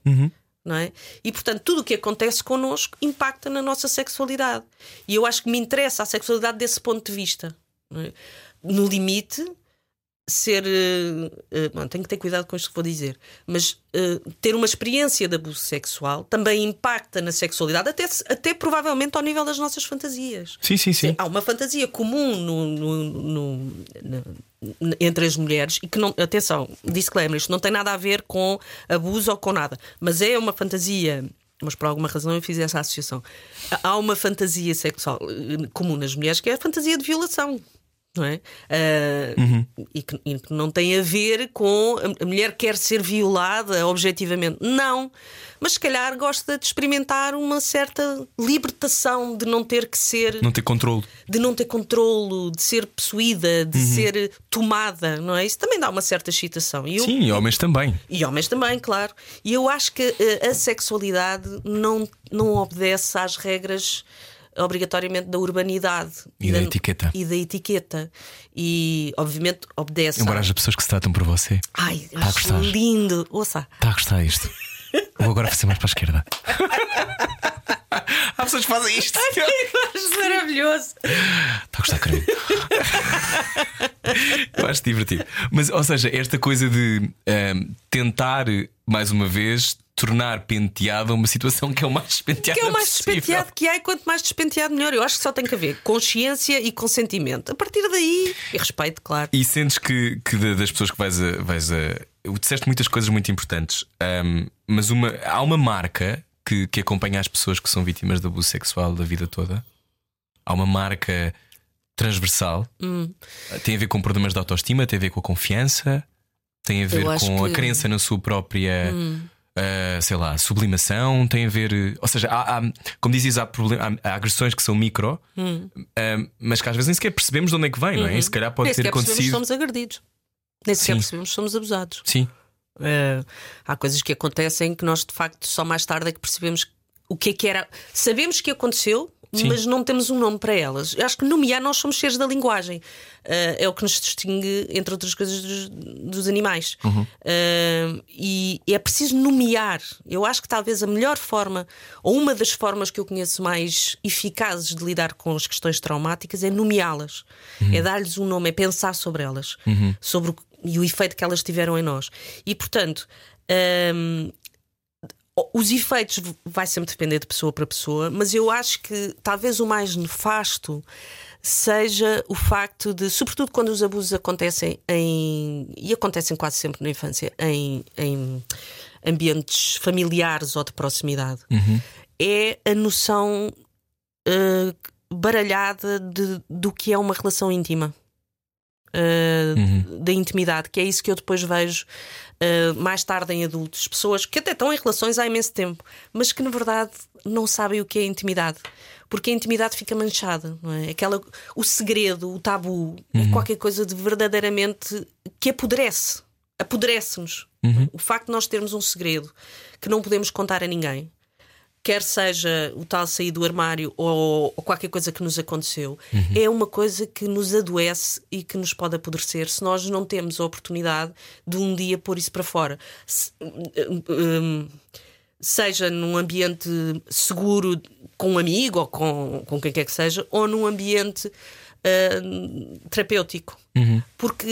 Não é? E portanto, tudo o que acontece connosco impacta na nossa sexualidade. E eu acho que me interessa a sexualidade desse ponto de vista. é? No limite, ser. eh, bom, tenho que ter cuidado com isto que vou dizer, mas eh, ter uma experiência de abuso sexual também impacta na sexualidade, até, até provavelmente ao nível das nossas fantasias. Sim, sim, sim. Há uma fantasia comum no- no- no- entre as mulheres e que não, atenção, disclaimer, isto não tem nada a ver com abuso ou com nada, mas é uma fantasia. Mas por alguma razão eu fiz essa associação. Há uma fantasia sexual comum nas mulheres que é a fantasia de violação. Não é? Ah, e, que, e que não tem a ver com a- a mulher quer ser violada objetivamente. Não. Mas se calhar gosta de experimentar uma certa libertação de não ter que ser Não ter controle. de não ter controlo, de ser possuída, de ser tomada, não é? Isso também dá uma certa excitação. E, eu- Sim, e homens também. e homens também, claro. E eu acho que eh, a sexualidade não, não obedece às regras obrigatoriamente da urbanidade E da etiqueta. E da etiqueta. E obviamente obedece. Embora haja pessoas que se tratam por você. Ai, a acho gostar. lindo. Ouça. Está a gostar disto. Vou agora fazer mais para a esquerda. Há pessoas que fazem isto. Acho maravilhoso. Está a gostar, querido. Eu acho divertido. Mas, ou seja, esta coisa de ahm, tentar, mais uma vez, tornar penteada uma situação que é o mais despenteada Que é o mais possível. despenteado que há e quanto mais despenteado, melhor. Eu acho que só tem que haver consciência e consentimento. A partir daí, e respeito, claro. E sentes que, que da- das pessoas que vais a. Vais a disseste muitas coisas muito importantes, ahm, mas uma, há uma marca que, que acompanha as pessoas que são vítimas de abuso sexual da vida toda. Há uma marca transversal. Hum. Tem a ver com problemas de autoestima, tem a ver com a confiança, tem a ver com a que- Hum. crença na sua própria. Ah, sei lá, sublimação, tem a ver. Ou seja, há, há- como dizias, há, problem- há- há agressões que são micro, Hum. ah, mas que às vezes nem sequer percebemos de onde é que vem, não é? E se calhar pode Nem ter sequer percebemos que acontecido. somos agredidos. Nem sequer Sim. percebemos que somos abusados. Sim, Eh, há coisas que acontecem que nós, de facto, só mais tarde é que percebemos o que é que era. Sabemos que aconteceu, Sim. mas não temos um nome para elas. Eu acho que nomear nós somos seres da linguagem. Eh, é o que nos distingue, entre outras coisas, dos, dos animais. Eh, e é preciso nomear. Eu acho que talvez a melhor forma, ou uma das formas que eu conheço mais eficazes de lidar com as questões traumáticas é nomeá-las. É dar-lhes um nome, é pensar sobre elas, sobre o, e o efeito que elas tiveram em nós. E portanto. Os efeitos vai sempre depender de pessoa para pessoa, mas eu acho que talvez o mais nefasto seja o facto de, sobretudo quando os abusos acontecem em. e acontecem quase sempre na infância, em, em ambientes familiares ou de proximidade, Uhum. é a noção uh, baralhada de, do que é uma relação íntima. Uh, Uhum. Da intimidade, que é isso que eu depois vejo uh, mais tarde em adultos, pessoas que até estão em relações há imenso tempo, mas que na verdade não sabem o que é intimidade, porque a intimidade fica manchada, não é? Aquela, o segredo, o tabu, é qualquer coisa de verdadeiramente que apodrece, apodrece-nos. O facto de nós termos um segredo que não podemos contar a ninguém, quer seja o tal sair do armário ou, ou qualquer coisa que nos aconteceu, é uma coisa que nos adoece e que nos pode apodrecer se nós não temos a oportunidade de um dia pôr isso para fora. Se- hum, seja num ambiente seguro com um amigo ou com, com quem quer que seja, ou num ambiente hum, terapêutico. Porque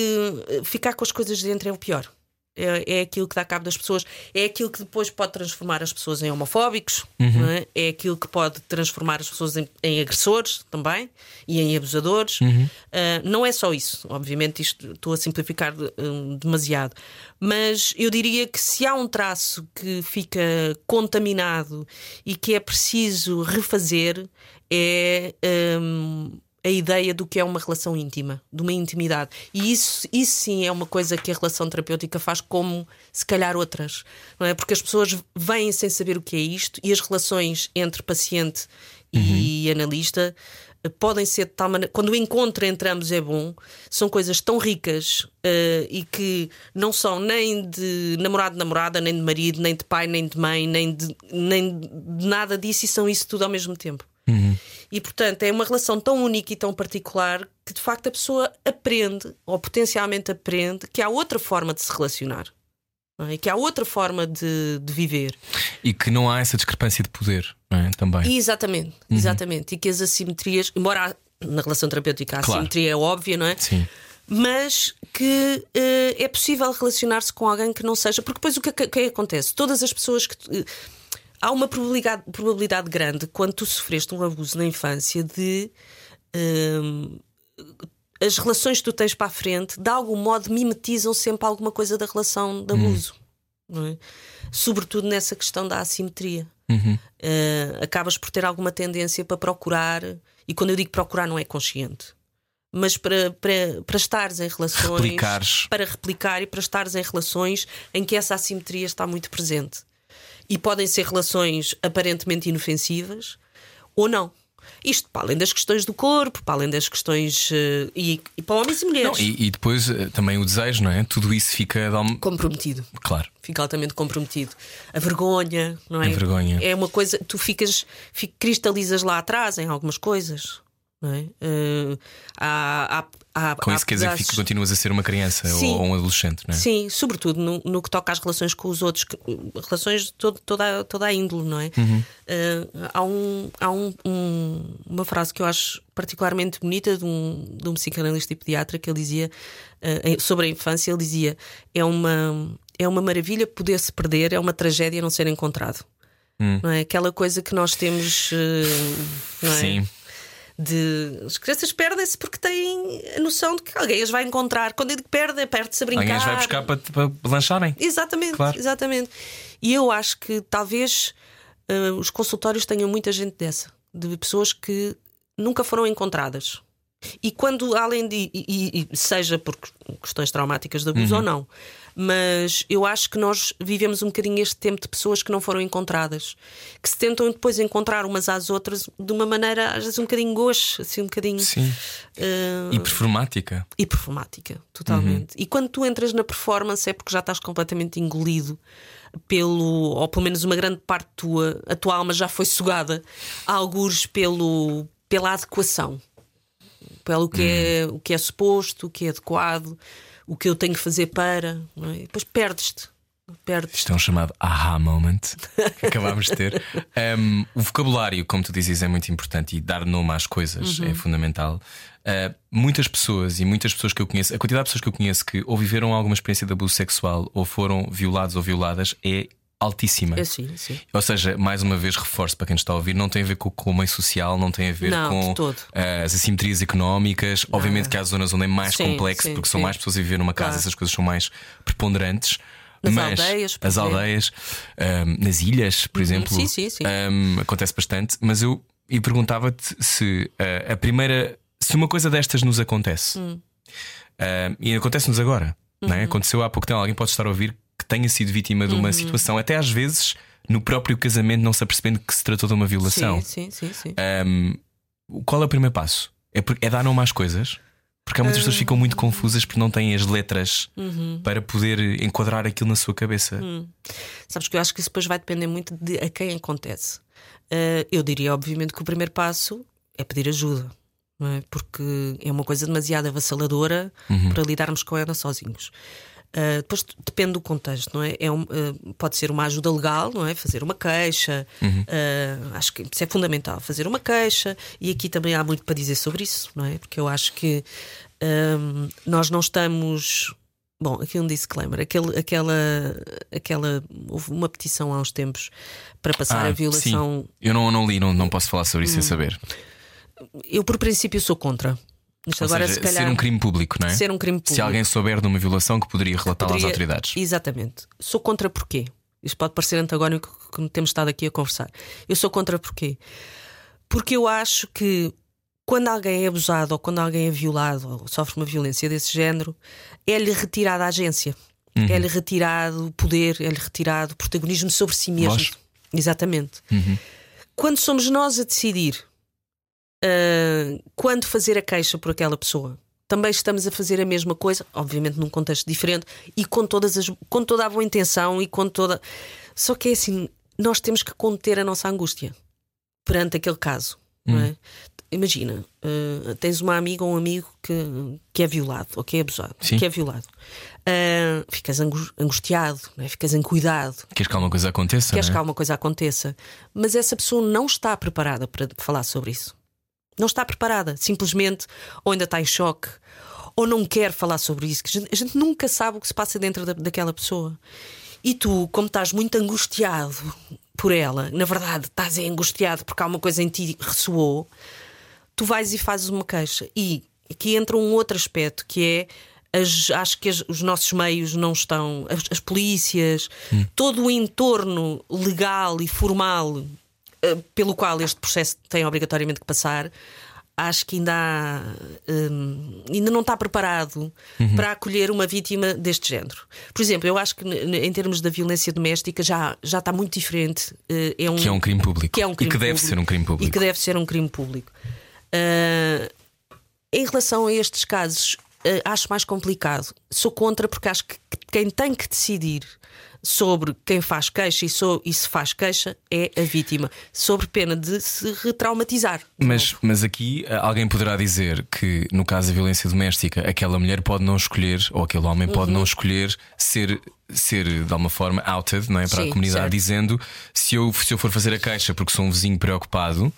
eh, ficar com as coisas dentro é o pior. É, é aquilo que dá cabo das pessoas, é aquilo que depois pode transformar as pessoas em homofóbicos, não é? é aquilo que pode transformar as pessoas em, em agressores também e em abusadores. Ah, não é só isso, obviamente, isto estou a simplificar hum, demasiado, mas eu diria que se há um traço que fica contaminado e que é preciso refazer, é. hum, a ideia do que é uma relação íntima, de uma intimidade. E isso, isso sim é uma coisa que a relação terapêutica faz como se calhar outras, não é? Porque as pessoas vêm sem saber o que é isto e as relações entre paciente e analista eh, podem ser de tal maneira. Quando o encontro entre ambos é bom, são coisas tão ricas eh, e que não são nem de namorado, namorada, nem de marido, nem de pai, nem de mãe, nem de, nem de nada disso e são isso tudo ao mesmo tempo. E portanto é uma relação tão única e tão particular que de facto a pessoa aprende, ou potencialmente aprende, que há outra forma de se relacionar. é? E que há outra forma de, de viver. E que não há essa discrepância de poder, é? Também. E exatamente, exatamente. E que as assimetrias, embora na relação terapêutica a Claro. assimetria é óbvia, não é? Sim. mas que eh, é possível relacionar-se com alguém que não seja. Porque depois o que, que, que acontece? Todas as pessoas que. eh, há uma probabilidade, probabilidade grande, quando tu sofreste um abuso na infância, de. hum, as relações que tu tens para a frente, de algum modo, mimetizam sempre alguma coisa da relação de abuso. não é? Sobretudo nessa questão da assimetria. Eh, acabas por ter alguma tendência para procurar, e quando eu digo procurar, não é consciente, mas para, para, para estares em relações. Replicares. Para replicar e para estares em relações em que essa assimetria está muito presente. E podem ser relações aparentemente inofensivas ou não. Isto para além das questões do corpo, para além das questões. eh, e, e para homens e mulheres. Não, e, e depois eh, também o desejo, não é? Tudo isso fica. algum- Comprometido. Claro. fica altamente comprometido. A vergonha, não é? A vergonha. É uma coisa, tu ficas, fi- cristalizas lá atrás em algumas coisas, é? Eh, há, há, há, Com isso quer dizer que continuas a ser uma criança ou, Sim. ou um adolescente, não é? Sim, sobretudo no, no que toca às relações com os outros, que- relações de todo, toda, a- toda a índole, não é? Uhum. Eh, há um, há um- um- uma frase que eu acho particularmente bonita de um, de um psicanalista e pediatra que ele dizia eh, sobre a infância: ele dizia, é uma, é uma maravilha poder se perder, é uma tragédia não ser encontrado. Hum. Não é? Aquela coisa que nós temos. não é? Sim. De as crianças perdem-se porque têm a noção de que alguém as vai encontrar. Quando eu digo perde, perde-se a brincar. Alguém as vai buscar para, para lancharem. Exatamente, Claro. exatamente. E eu acho que talvez eh, os consultórios tenham muita gente dessa, de pessoas que nunca foram encontradas. E quando, além de. E, e- seja por questões traumáticas de abuso ou não, mas eu acho que nós vivemos um bocadinho este tempo de pessoas que não foram encontradas, que se tentam depois encontrar umas às outras de uma maneira, às vezes, um bocadinho gauche, assim, um bocadinho. Sim. eh, E performática. e performática, totalmente. E quando tu entras na performance é porque já estás completamente engolido pelo, ou pelo menos uma grande parte tua, a tua alma já foi sugada a algures pelo, pela adequação, pelo que, é, o que é suposto, o que é adequado, o que eu tenho que fazer para, é? E depois perdes-te. Perdes. Isto é um chamado aha moment que acabámos de ter. Um, o vocabulário, como tu dizes, é muito importante e dar nome às coisas Uhum. é fundamental. Uh, muitas pessoas e muitas pessoas que eu conheço, a quantidade de pessoas que eu conheço que ou viveram alguma experiência de abuso sexual ou foram violados ou violadas é altíssima. É sim, sim. Ou seja, mais uma vez reforço para quem está a ouvir, não tem a ver com, com o meio social, não tem a ver Não, com eh, as assimetrias económicas. Obviamente que há zonas onde é mais Sim, complexo, porque são mais pessoas a viver numa casa, Claro. essas coisas são mais preponderantes. Nas Mas aldeias, as exemplo. aldeias, ahm, nas ilhas, por exemplo, Sim, sim, sim. ahm, acontece bastante. Mas eu e perguntava-te se ah, a primeira, se uma coisa destas nos acontece, Hum. ahm, e acontece-nos agora, não Uhum. é? aconteceu há pouco tempo, alguém pode estar a ouvir que tenha sido vítima de Uhum. uma situação, até às vezes no próprio casamento, não se apercebendo que se tratou de uma violação. Sim, sim, sim, sim. Ahm, qual é o primeiro passo? É, é dar nome às coisas? Porque há muitas pessoas que ficam muito confusas porque não têm as letras Uhum. para poder enquadrar aquilo na sua cabeça. Hum. Sabes que eu acho que isso depois vai depender muito de a quem acontece. Eh, eu diria, obviamente, que o primeiro passo é pedir ajuda, não é? porque é uma coisa demasiado avassaladora para lidarmos com ela sozinhos. Eh, depois depende do contexto, não é? é um, eh, pode ser uma ajuda legal, não é? Fazer uma queixa, eh, acho que isso é fundamental. Fazer uma queixa, e aqui também há muito para dizer sobre isso, não é? Porque eu acho que ehm, nós não estamos Bom, aqui um disclaimer. Aquele, aquela, aquela. Houve uma petição há uns tempos para passar Ah, a violação. sim. Eu não, não li, não, não posso falar sobre isso sem Hum. saber. Eu, por princípio, sou contra. Isto Ou agora, seja, se calhar. ser um crime público, não é? ser um crime Se público. alguém souber de uma violação que poderia relatá-la às Poderia- autoridades. Exatamente. Sou contra porquê? Isto pode parecer antagónico que temos estado aqui a conversar. Eu sou contra porquê? Porque eu acho que quando alguém é abusado ou quando alguém é violado ou sofre uma violência desse género, é-lhe retirada a agência, Uhum. é-lhe retirado o poder, é-lhe retirado o protagonismo sobre si mesmo. Voz. Exatamente. Uhum. Quando somos nós a decidir ah, quando fazer a queixa por aquela pessoa, também estamos a fazer a mesma coisa, obviamente num contexto diferente e com, todas as, com toda a boa intenção e com toda. Só que é assim, nós temos que conter a nossa angústia perante aquele caso. Não é? Imagina, ah, tens uma amiga ou um amigo que, que é violado ou que é abusado, Sim. que é violado. Ah, ficas angu- angustiado, é? ficas em cuidado, Queres que alguma coisa aconteça? queres não que é? alguma coisa aconteça, mas essa pessoa não está preparada para falar sobre isso. Não está preparada, simplesmente, ou ainda está em choque, ou não quer falar sobre isso. A gente, a gente nunca sabe o que se passa dentro da, daquela pessoa. E tu, como estás muito angustiado por ela, na verdade estás angustiado porque há uma coisa em ti que ressoou, tu vais e fazes uma queixa. E aqui entra um outro aspecto que é. as- acho que as- os nossos meios não estão. As, as polícias, todo o entorno legal e formal pelo qual este processo tem obrigatoriamente que passar. Acho que ainda, há, hum, ainda não está preparado para acolher uma vítima deste género. Por exemplo, eu acho que em termos da violência doméstica já, já está muito diferente. eh, É um, Que é um crime público. que é um crime e que deve público. ser um crime E público. que deve ser um crime público. Ah, em relação a estes casos, ah, acho mais complicado. Sou contra porque acho que quem tem que decidir sobre quem faz queixa e, so- e se faz queixa é a vítima, sobre pena de se retraumatizar. Mas, mas aqui ah, alguém poderá dizer que, no caso da violência doméstica, aquela mulher pode não escolher, ou aquele homem pode Uhum. não escolher ser, ser de alguma forma outed não é? para Sim, a comunidade, certo. dizendo se eu, se eu for fazer a queixa porque sou um vizinho preocupado,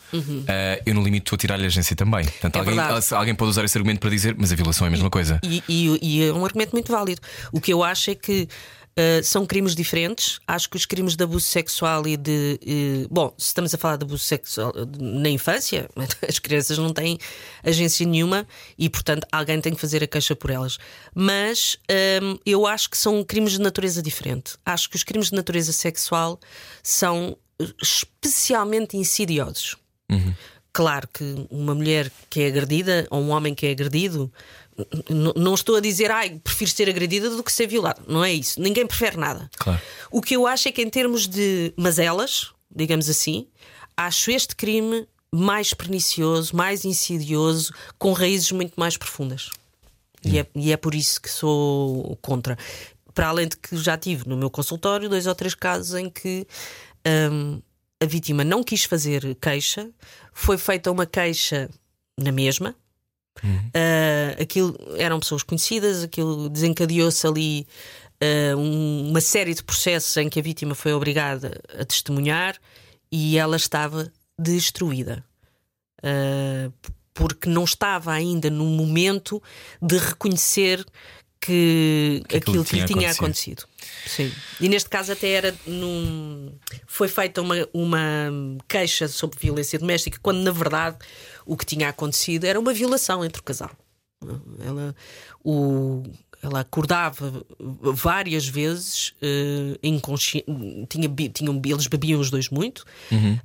ah, eu no limite estou a tirar-lhe a agência também. Portanto, Uhum. É alguém, alguém pode usar esse argumento para dizer, mas a violação é a mesma coisa. E, e- e é um argumento muito válido. O que eu acho é que uh, são crimes diferentes. Acho que os crimes de abuso sexual e de. eh, bom, se estamos a falar de abuso sexual eh, na infância, as crianças não têm agência nenhuma e, portanto, alguém tem que fazer a queixa por elas. Mas hum, eu acho que são crimes de natureza diferente. Acho que os crimes de natureza sexual são eh, especialmente insidiosos. Claro que uma mulher que é agredida ou um homem que é agredido, não estou a dizer, ai, prefiro ser agredida do que ser violada. Não é isso. Ninguém prefere nada. Claro. O que eu acho é que, em termos de mazelas, digamos assim, acho este crime mais pernicioso, mais insidioso, com raízes muito mais profundas. E, é, e é por isso que sou contra. Para além de que já tive no meu consultório dois ou três casos em que hum, a vítima não quis fazer queixa, foi feita uma queixa na mesma. Ah, aquilo eram pessoas conhecidas, aquilo desencadeou-se ali ah, um- uma série de processos em que a vítima foi obrigada a testemunhar e ela estava destruída. Ah, porque não estava ainda no momento de reconhecer que, Que aquilo aquilo que lhe tinha acontecido. Sim. E neste caso até era num. Foi feita uma, uma queixa sobre violência doméstica, quando na verdade o que tinha acontecido era uma violação entre o casal. Ela, o, ela acordava várias vezes eh, inconsci... tinha, tinham, eles bebiam os dois muito,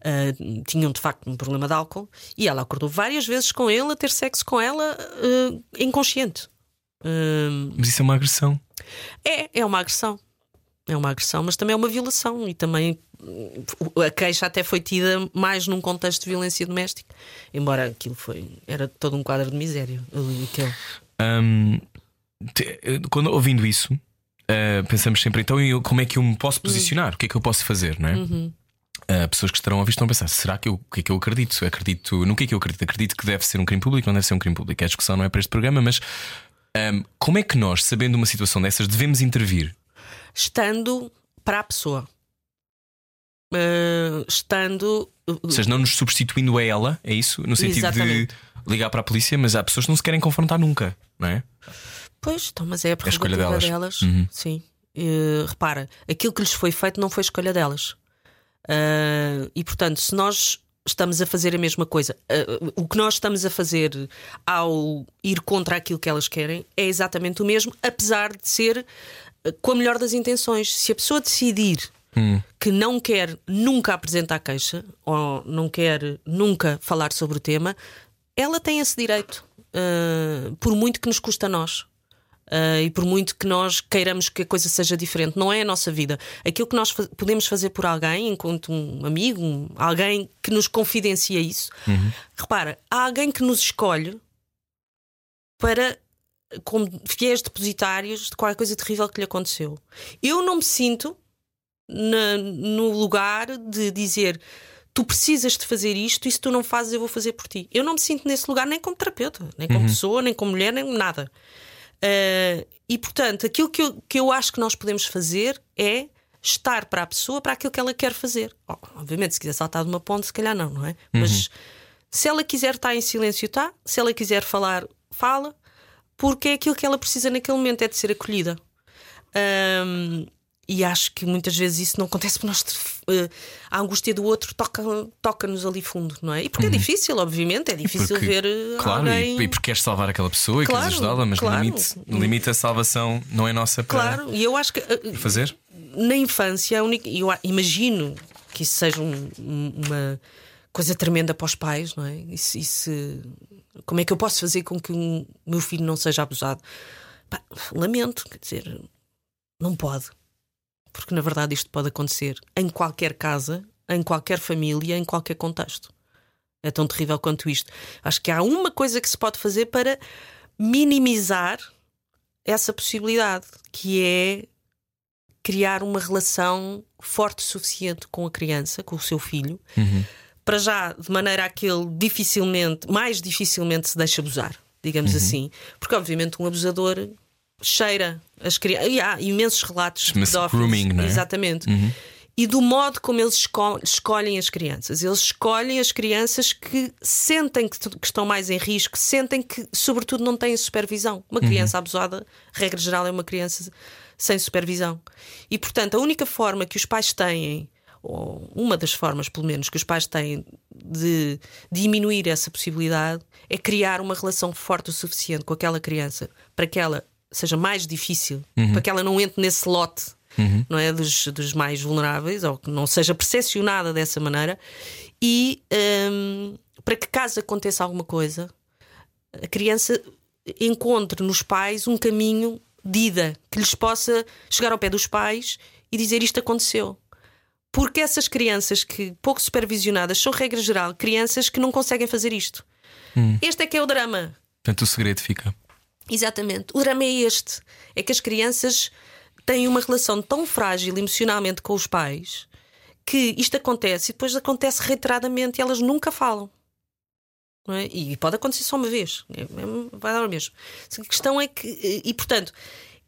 eh, tinham de facto um problema de álcool, e ela acordou várias vezes com ele a ter sexo com ela eh, inconsciente. Mas isso é uma agressão. é, é uma agressão. É uma agressão, mas também é uma violação. E também hum, a queixa até foi tida mais num contexto de violência doméstica. Embora aquilo foi. Era todo um quadro de miséria. aquele. Hum, te- quando ouvindo isso, uh, pensamos sempre, então eu, como é que eu me posso posicionar? O que é que eu posso fazer, não é? Uh, pessoas que estarão a ouvir estão a pensar: será que eu, o que é que eu acredito? Acredito no que é que eu acredito? Acredito que deve ser um crime público, não deve ser um crime público. A discussão não é para este programa, mas um, como é que nós, sabendo uma situação dessas, devemos intervir? Estando para a pessoa. Uh, estando. Ou seja, não nos substituindo a ela, é isso? No sentido Exatamente. de ligar para a polícia, mas há pessoas que não se querem confrontar nunca, não é? Pois, então, mas é a escolha prerrogativa delas. delas. Uhum. Sim. Repara, aquilo que lhes foi feito não foi escolha delas. Ah, e portanto, se nós estamos a fazer a mesma coisa, ah, o que nós estamos a fazer ao ir contra aquilo que elas querem é exatamente o mesmo, apesar de ser ah, com a melhor das intenções. Se a pessoa decidir que não quer nunca apresentar queixa ou não quer nunca falar sobre o tema, ela tem esse direito, ah, por muito que nos custa a nós. Ah, e por muito que nós queiramos que a coisa seja diferente, não é a nossa vida. Aquilo que nós fa- podemos fazer por alguém, enquanto um amigo, um- alguém que nos confidencia isso, repara, há alguém que nos escolhe para como fiéis depositários de qualquer coisa terrível que lhe aconteceu. Eu não me sinto na- no lugar de dizer tu precisas de fazer isto e se tu não fazes eu vou fazer por ti. Eu não me sinto nesse lugar nem como terapeuta, nem como pessoa, nem como mulher, nem nada. Uh, e portanto, aquilo que eu, que eu acho que nós podemos fazer é estar para a pessoa para aquilo que ela quer fazer. Oh, obviamente, se quiser saltar de uma ponte, se calhar não, não é? Mas se ela quiser estar em silêncio, está. Se ela quiser falar, fala, porque é aquilo que ela precisa naquele momento é de ser acolhida. Um, e acho que muitas vezes isso não acontece porque nós, eh, a angústia do outro toca- toca-nos ali fundo, não é? E porque é difícil, obviamente, é difícil Porque- ver eh, Claro, e- alguém. e, porque queres salvar aquela pessoa e Claro, queres ajudá-la, mas claro. no, limite, no limite a salvação não é nossa para Claro, e eu acho que eh, fazer. na infância, a única, eu imagino que isso seja um- um- uma coisa tremenda para os pais, não é? Isso, isso- como é que eu posso fazer com que o meu filho não seja abusado? Pá, lamento, quer dizer, não pode. Porque na verdade isto pode acontecer em qualquer casa, em qualquer família, em qualquer contexto. É tão terrível quanto isto. Acho que há uma coisa que se pode fazer para minimizar essa possibilidade, que é criar uma relação forte o suficiente com a criança, com o seu filho, para já, de maneira a que ele dificilmente, mais dificilmente se deixe abusar, digamos assim. Porque, obviamente, um abusador cheira as crianças. E há imensos relatos de grooming, não é? Exatamente. E do modo como eles esco- escolhem as crianças. Eles escolhem as crianças que sentem que, que estão mais em risco, sentem que, sobretudo, não têm supervisão. Uma criança abusada, regra geral, é uma criança sem supervisão. E, portanto, a única forma que os pais têm, ou uma das formas, pelo menos, que os pais têm de diminuir essa possibilidade é criar uma relação forte o suficiente com aquela criança para que ela seja mais difícil, para que ela não entre nesse lote não é? Dos, dos mais vulneráveis, ou que não seja percepcionada dessa maneira, e hum, para que caso aconteça alguma coisa, a criança encontre nos pais um caminho de ida que lhes possa chegar ao pé dos pais e dizer isto aconteceu. Porque essas crianças que pouco supervisionadas são, regra geral, crianças que não conseguem fazer isto. Este é que é o drama. Portanto, o segredo fica. Exatamente. O drama é este: é que as crianças têm uma relação tão frágil emocionalmente com os pais que isto acontece e depois acontece reiteradamente e elas nunca falam. Não é? E pode acontecer só uma vez, É- é- vai dar o mesmo. A questão é que, e portanto,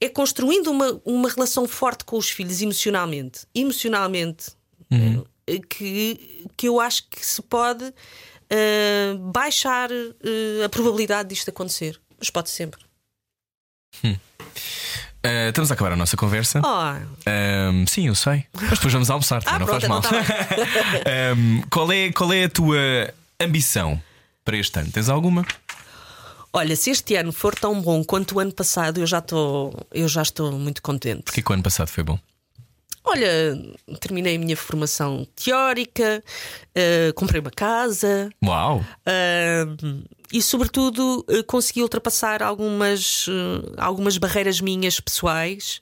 é construindo uma, uma relação forte com os filhos emocionalmente, emocionalmente, eh, que, que eu acho que se pode eh, baixar eh, a probabilidade disto acontecer. Mas pode sempre. Uh, estamos a acabar a nossa conversa. Oh, Um, sim, eu sei. Mas depois vamos almoçar, Ah, não pronto, faz mal. então Um, qual, é, qual é a tua ambição para este ano? Tens alguma? olha, se este ano for tão bom quanto o ano passado, eu já estou, eu já estou muito contente. Porque o ano passado foi bom. Olha, terminei a minha formação teórica, eh, comprei uma casa. Uau! eh, e, sobretudo, eh, consegui ultrapassar algumas, algumas barreiras minhas pessoais,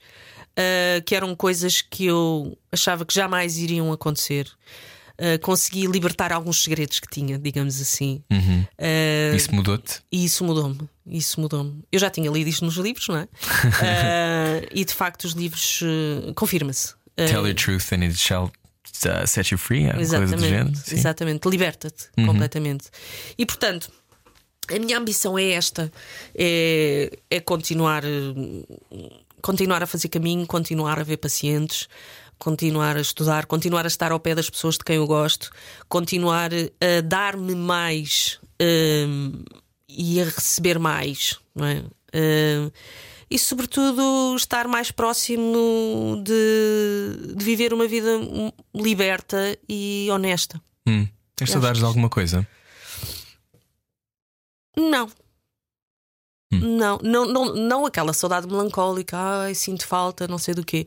que eram coisas que eu achava que jamais iriam acontecer. Consegui libertar alguns segredos que tinha, digamos assim. Eh, Isso mudou-te? isso mudou-me. Isso mudou-me. Eu já tinha lido isto nos livros, não é? E de facto, os livros confirma-se. Eh, Tell your truth and it shall uh, set you free. É coisa do Exatamente, género. Sim. Uhum. exatamente. Liberta-te completamente. E portanto, a minha ambição é esta: é, é continuar, eh, continuar a fazer caminho, continuar a ver pacientes, continuar a estudar, continuar a estar ao pé das pessoas de quem eu gosto, continuar a dar-me mais hum, e a receber mais, não é? Hum, e sobretudo estar mais próximo de, de viver uma vida liberta e honesta. Hum. Tens saudades de alguma coisa? Não. Hum. Não, não, não, não aquela saudade melancólica, ai, sinto falta, não sei do quê.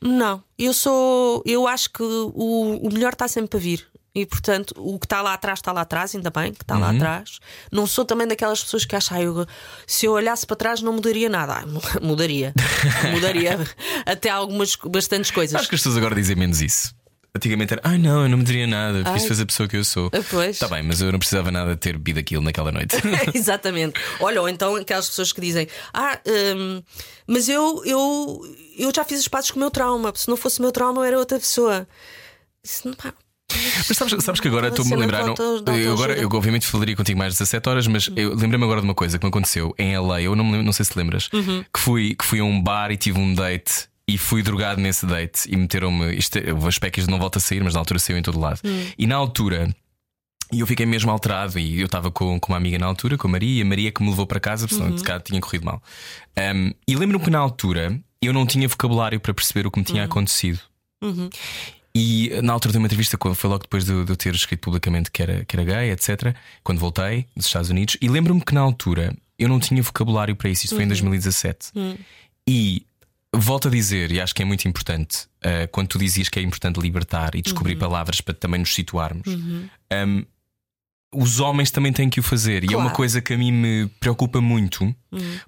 Não, eu sou. Eu acho que o, o melhor está sempre para vir. E portanto, o que está lá atrás está lá atrás, ainda bem que está lá Uhum. atrás. Não sou também daquelas pessoas que acham, "Ai, eu, se eu olhasse para trás não mudaria nada. Ah, mu- mudaria. mudaria até algumas bastantes coisas. Acho que as pessoas agora dizem menos isso. Antigamente era, ai não, eu não me diria nada, porque isso fez a pessoa que eu sou. Ah, pois. Tá bem, mas eu não precisava nada de ter bebido aquilo naquela noite. Exatamente. Olha, ou então aquelas pessoas que dizem: Ah, hum, mas eu, eu, eu já fiz os passos com o meu trauma. Se não fosse o meu trauma, eu era outra pessoa. Isso não, pá, Mas sabes, sabes que agora estou-me a lembrar. não- eu, agora, eu obviamente falaria contigo mais 17 horas, mas eu lembrei-me agora de uma coisa que me aconteceu em LA. Eu não, me lembro, não sei se lembras. Uhum. Que, fui, que fui a um bar e tive um date. E fui drogado nesse date e meteram-me. Isto, é- o aspecto não volta a sair, mas na altura saiu em todo lado. Hum. E na altura. E eu fiquei mesmo alterado. E eu estava com, com uma amiga na altura, com a Maria, e a Maria que me levou para casa, porque senão Uhum. de cá tinha corrido mal. Um, e lembro-me que na altura eu não tinha vocabulário para perceber o que me tinha Uhum. acontecido. E na altura de uma entrevista, foi logo depois de, eu ter escrito publicamente que era, que era gay, etc., quando voltei dos Estados Unidos, e lembro-me que na altura eu não tinha vocabulário para isso, isto foi em 2017. E volto a dizer, e acho que é muito importante, eh, quando tu dizias que é importante libertar e descobrir palavras para também nos situarmos, um, os homens também têm que o fazer, e é uma Claro. coisa que a mim me preocupa muito,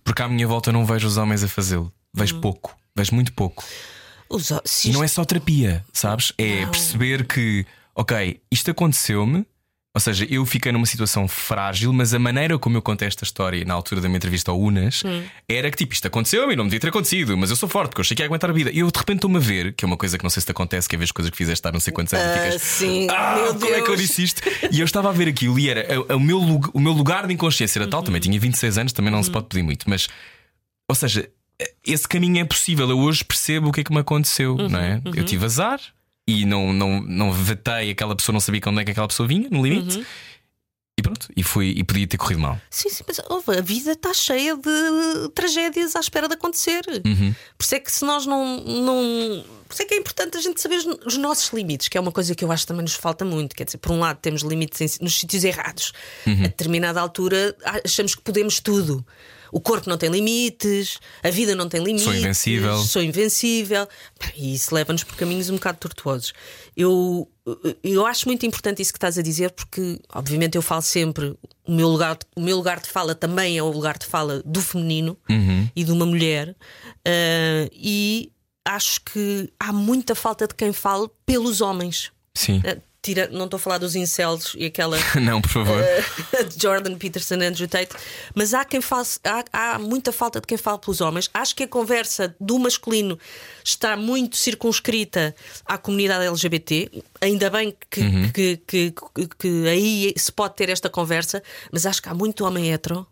porque à minha volta não vejo os homens a fazê-lo, vejo pouco, vejo muito pouco. Os, E não é só terapia, sabes? É Não. perceber que, ok, isto aconteceu-me, ou seja, eu fiquei numa situação frágil, mas a maneira como eu contei esta história na altura da minha entrevista ao Unas Hum. era que tipo, isto aconteceu-me e não me devia ter acontecido, mas eu sou forte, porque eu achei que ia aguentar a vida. E eu de repente estou-me a ver, que é uma coisa que não sei se te acontece, que é ver as coisas que fizeste há não sei quantos anos e Ah, ficas. sim, Ah, meu como é que eu Deus. disse isto? E eu estava a ver aquilo e era o, meu, o meu lugar de inconsciência era tal, Uhum. também tinha 26 anos, também não se pode pedir muito, mas ou seja, esse caminho é possível. Eu hoje percebo o que é que me aconteceu, não é? Uhum, Eu tive azar e não, não, não vetei aquela pessoa, não sabia onde é que aquela pessoa vinha, no limite. Uhum. E pronto, e, fui, e podia ter corrido mal. Sim, sim, mas ouve, a vida está cheia de tragédias à espera de acontecer. Por isso é que se nós não, não. Por isso é que é importante a gente saber os, os nossos limites, que é uma coisa que eu acho que também nos falta muito. Quer dizer, por um lado, temos limites em- nos sítios errados. A determinada altura achamos que podemos tudo. O corpo não tem limites, a vida não tem limites. Sou invencível. Sou invencível. E isso leva-nos por caminhos um bocado tortuosos. Eu, eu acho muito importante isso que estás a dizer, porque, obviamente, eu falo sempre. O meu, lugar, o meu lugar de fala também é o lugar de fala do feminino e de uma mulher. Ah, e acho que há muita falta de quem fale pelos homens. Sim. Ah, Tira, não estou a falar dos incels e aquela Não, por favor. Jordan Peterson Andrew Tate, mas há quem faça, há, há muita falta de quem fale pelos homens. Acho que a conversa do masculino está muito circunscrita à comunidade LGBT. Ainda bem que, que, que, que- que aí se pode ter esta conversa, mas acho que há muito homem hetero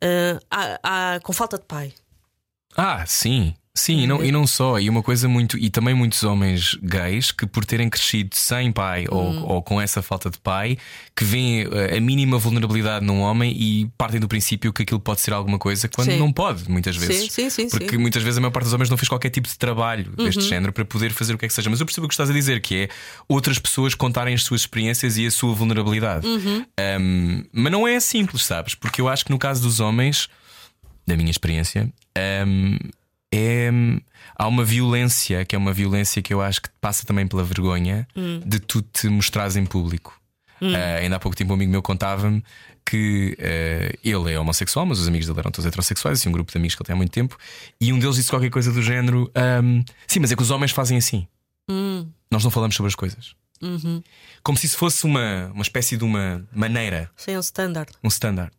ah, há- há- com falta de pai. Ah, sim. Sim, e não, e não só, e uma coisa muito. E também muitos homens gays que, por terem crescido sem pai ou, Hum. ou com essa falta de pai, que veem eh, a mínima vulnerabilidade num homem e partem do princípio que aquilo pode ser alguma coisa quando Sim. não pode, muitas vezes. Sim, sim, sim, Porque sim. Uhum. muitas vezes a maior parte dos homens não fez qualquer tipo de trabalho deste género para poder fazer o que é que seja. Mas eu percebo o que estás a dizer, que é outras pessoas contarem as suas experiências e a sua vulnerabilidade. Uhum. Um, mas não é simples, sabes? Porque eu acho que no caso dos homens, da minha experiência, um, é, há uma violência que é uma violência que eu acho que passa também pela vergonha de tu te mostrares em público. Ah, ainda há pouco tempo um amigo meu contava-me que ah, ele é homossexual, mas os amigos dele eram todos heterossexuais, assim, um grupo de amigos que ele tem há muito tempo, e um deles disse qualquer coisa do género: ahm, Sim, mas é que os homens fazem assim. Nós não falamos sobre as coisas. Como se isso fosse uma, uma espécie de uma maneira Sem um standard. um standard.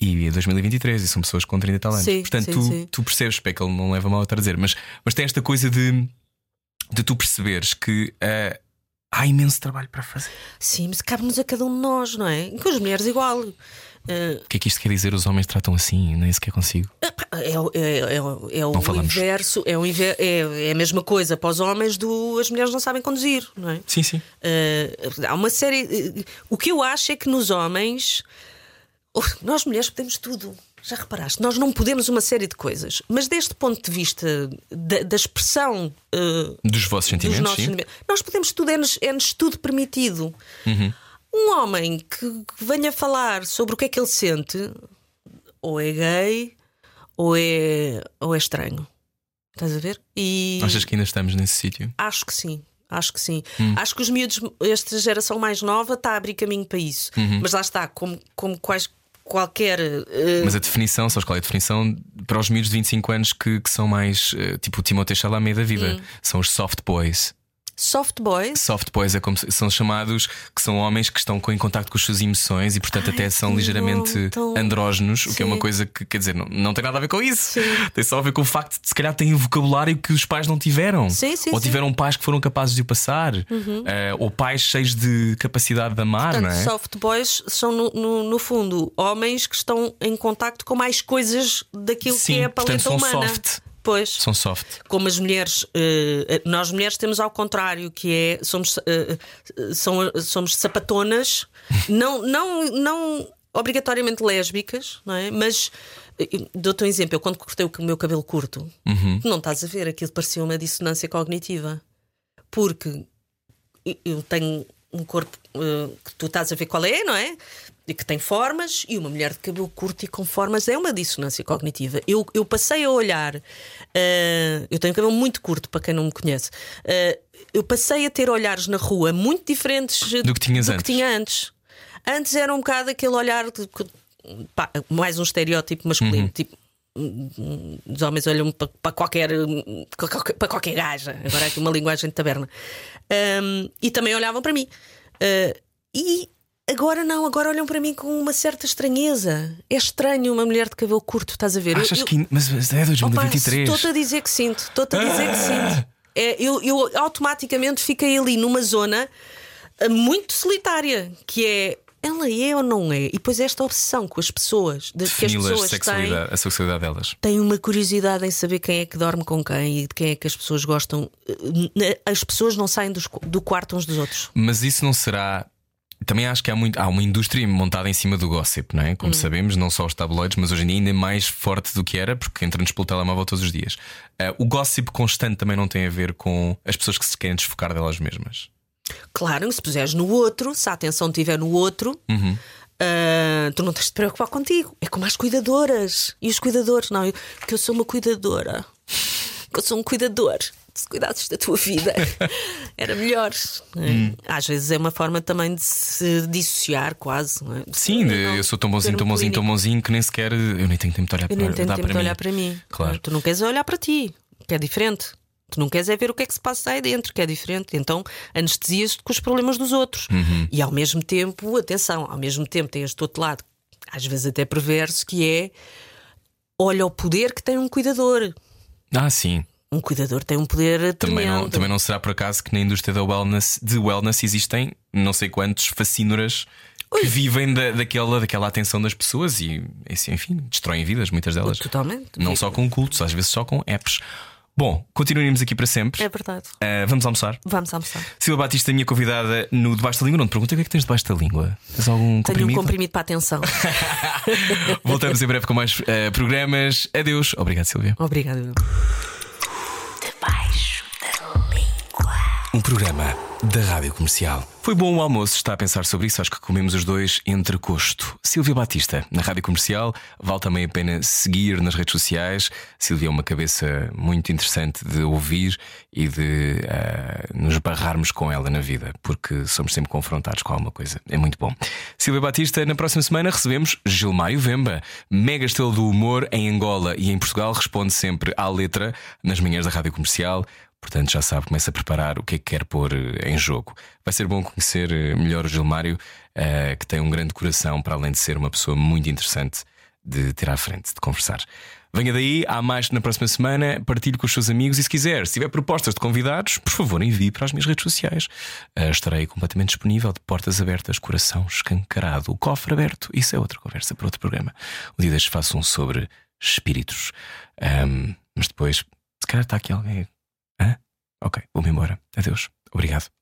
E é 2023 e são pessoas com 30 e tal anos. Sim, Portanto, sim, tu, sim. tu percebes, que ele não leva mal a estar a dizer, mas, mas tem esta coisa de, de tu perceberes que ah, há imenso trabalho para fazer. Sim, mas cabe-nos a cada um de nós, não é? E Com as mulheres igual. Eh, O que é que isto quer dizer? Os homens tratam assim, nem sequer consigo. É, o- é, é, é o inverso, é, o inver, é, é a mesma coisa para os homens do as mulheres não sabem conduzir, não é? Sim, sim. Eh, há uma série. eh, o que eu acho é que nos homens, oh, nós mulheres podemos tudo. Já reparaste? Nós não podemos uma série de coisas, mas deste ponto de vista da, da expressão eh, Dos vossos dos sentimentos, nossos sim. sentimentos, nós podemos tudo, é-nos é-nos tudo permitido. Uhum. Um homem que, que venha falar sobre o que é que ele sente, ou é gay, ou é, ou é estranho. Estás a ver? E Achas que ainda estamos nesse sítio? acho que sim. Acho que sim. Hum. Acho que os miúdos, esta geração mais nova, está a abrir caminho para isso. Uhum. Mas lá está, como, como quais, qualquer. eh, Mas a definição, sabes qual é a definição para os miúdos de 25 anos que, que são mais eh, tipo o Timothée Chalamet da vida? Hum. São os soft boys. Soft boys. Soft boys é como são chamados, que são homens que estão com- em contacto com as suas emoções e, portanto, Ai, até são ligeiramente tão- andrógenos, o que é uma Sim. coisa que, quer dizer, não, não tem nada a ver com isso. Sim. Tem só a ver com o facto de se calhar têm o vocabulário que os pais não tiveram. Sim, sim, ou sim. tiveram pais que foram capazes de o passar. Eh, ou pais cheios de capacidade de amar, Portanto, não é? soft boys são, no, no, no fundo, homens que estão em contacto com mais coisas daquilo Sim, que é a portanto, paleta são humana. soft. Pois. São soft. Como as mulheres, eh, nós mulheres temos ao contrário, que é somos, eh, eh, são- somos sapatonas, não, não, não obrigatoriamente lésbicas, não é? Mas eh, dou-te um exemplo, eu quando cortei o meu cabelo curto, Uhum. não estás a ver, aquilo parecia uma dissonância cognitiva. Porque eu tenho um corpo eh, que tu estás a ver qual é, não é? E que tem formas, e uma mulher de cabelo curto e com formas é uma dissonância cognitiva. Eu, eu passei a olhar, eh, eu tenho cabelo muito curto, para quem não me conhece, eh, eu passei a ter olhares na rua muito diferentes Do que tinhas do antes. que tinha antes. Antes era um bocado aquele olhar, de- pá, mais um estereótipo masculino, Uhum. tipo. Os homens olham para, para qualquer para qualquer gaja, agora é aqui uma linguagem de taberna. Um, e também olhavam para mim. Uh, e agora não, agora olham para mim com uma certa estranheza. É estranho uma mulher de cabelo curto, estás a ver? Eu- Achas eu- que. Mas, mas é 2023. Estou-te a dizer que sinto, estou-te a dizer que Ah! sinto. É, eu, eu automaticamente fiquei ali numa zona eh, muito solitária, que é ela é ou não é? E depois esta obsessão com as pessoas, de que as pessoas têm, a sexualidade delas. têm uma curiosidade em saber quem é que dorme com quem e de quem é que as pessoas gostam. Eh, As pessoas não saem do quarto uns dos outros. Mas isso não será. Também acho que há, muito, há uma indústria montada em cima do gossip, não é? Hum. Como sabemos, não só os tabloides, mas hoje em dia ainda mais forte do que era, porque entra-nos pelo telemóvel todos os dias. Ah, o gossip constante também não tem a ver com as pessoas que se querem desfocar delas mesmas. Claro, se puseres no outro, se a atenção estiver no outro, Uhum. ah, tu não tens de te preocupar contigo. É como as cuidadoras. E os cuidadores, não, eu, que eu sou uma cuidadora. Que eu sou um cuidador. Se cuidasses da tua vida, era melhor. não é? Hum. Às vezes é uma forma também de se dissociar, quase. é? Sim, Não, eu sou tão bonzinho, tão bonzinho, tão bonzinho que nem sequer. Eu nem tenho tempo de olhar Eu para, nem tenho tempo para de mim. olhar para mim. Claro. Tu não queres olhar para ti, que é diferente. Tu não queres é ver o que é que se passa aí dentro, que é diferente. Então anestesias-te com os problemas dos outros. Uhum. E ao mesmo tempo, atenção, ao mesmo tempo tem este outro lado, às vezes até perverso, que é olha o poder que tem um cuidador. Ah, sim. Um cuidador tem um poder Também não, tremendo. também não será por acaso que na indústria da wellness, de wellness existem não sei quantos facínoras que vivem da, daquela, daquela atenção das pessoas e, enfim, destroem vidas, muitas delas. Totalmente. Não só com cultos, às vezes só com apps. Bom, continuaremos aqui para sempre. É verdade. Uh, vamos almoçar. Vamos almoçar. Silva Batista, minha convidada no Debaixo da Língua. Não te perguntei o que é que tens debaixo da língua. Tens algum comprimido? Tenho um comprimido para a atenção. Voltamos em breve com mais uh, programas. Adeus. Obrigado, Silvia. Obrigado. Um programa da Rádio Comercial. Foi bom o almoço, está a pensar sobre isso. Acho que comemos os dois entre custo. Silvia Batista, na Rádio Comercial, vale também a pena seguir nas redes sociais. Silvia é uma cabeça muito interessante de ouvir e de uh, nos barrarmos com ela na vida, porque somos sempre confrontados com alguma coisa. É muito bom. Silvia Batista, na próxima semana recebemos Gilmário Vemba, mega estrela do humor em Angola e em Portugal, responde sempre à letra nas manhãs da Rádio Comercial. Portanto, já sabe, começa a preparar o que é que quer pôr eh, em jogo. Vai ser bom conhecer eh, melhor o Gilmário, uh, que tem um grande coração, para além de ser uma pessoa muito interessante de ter à frente, de conversar. Venha daí, há mais na próxima semana, partilhe com os seus amigos e se quiser, se tiver propostas de convidados, por favor envie para as minhas redes sociais. Estarei completamente disponível, de portas abertas, coração escancarado, o cofre aberto. Isso é outra conversa para outro programa. Um dia deixo faço um sobre espíritos. Um, mas depois, se calhar está aqui alguém Ok, vou-me embora. Adeus. Obrigado.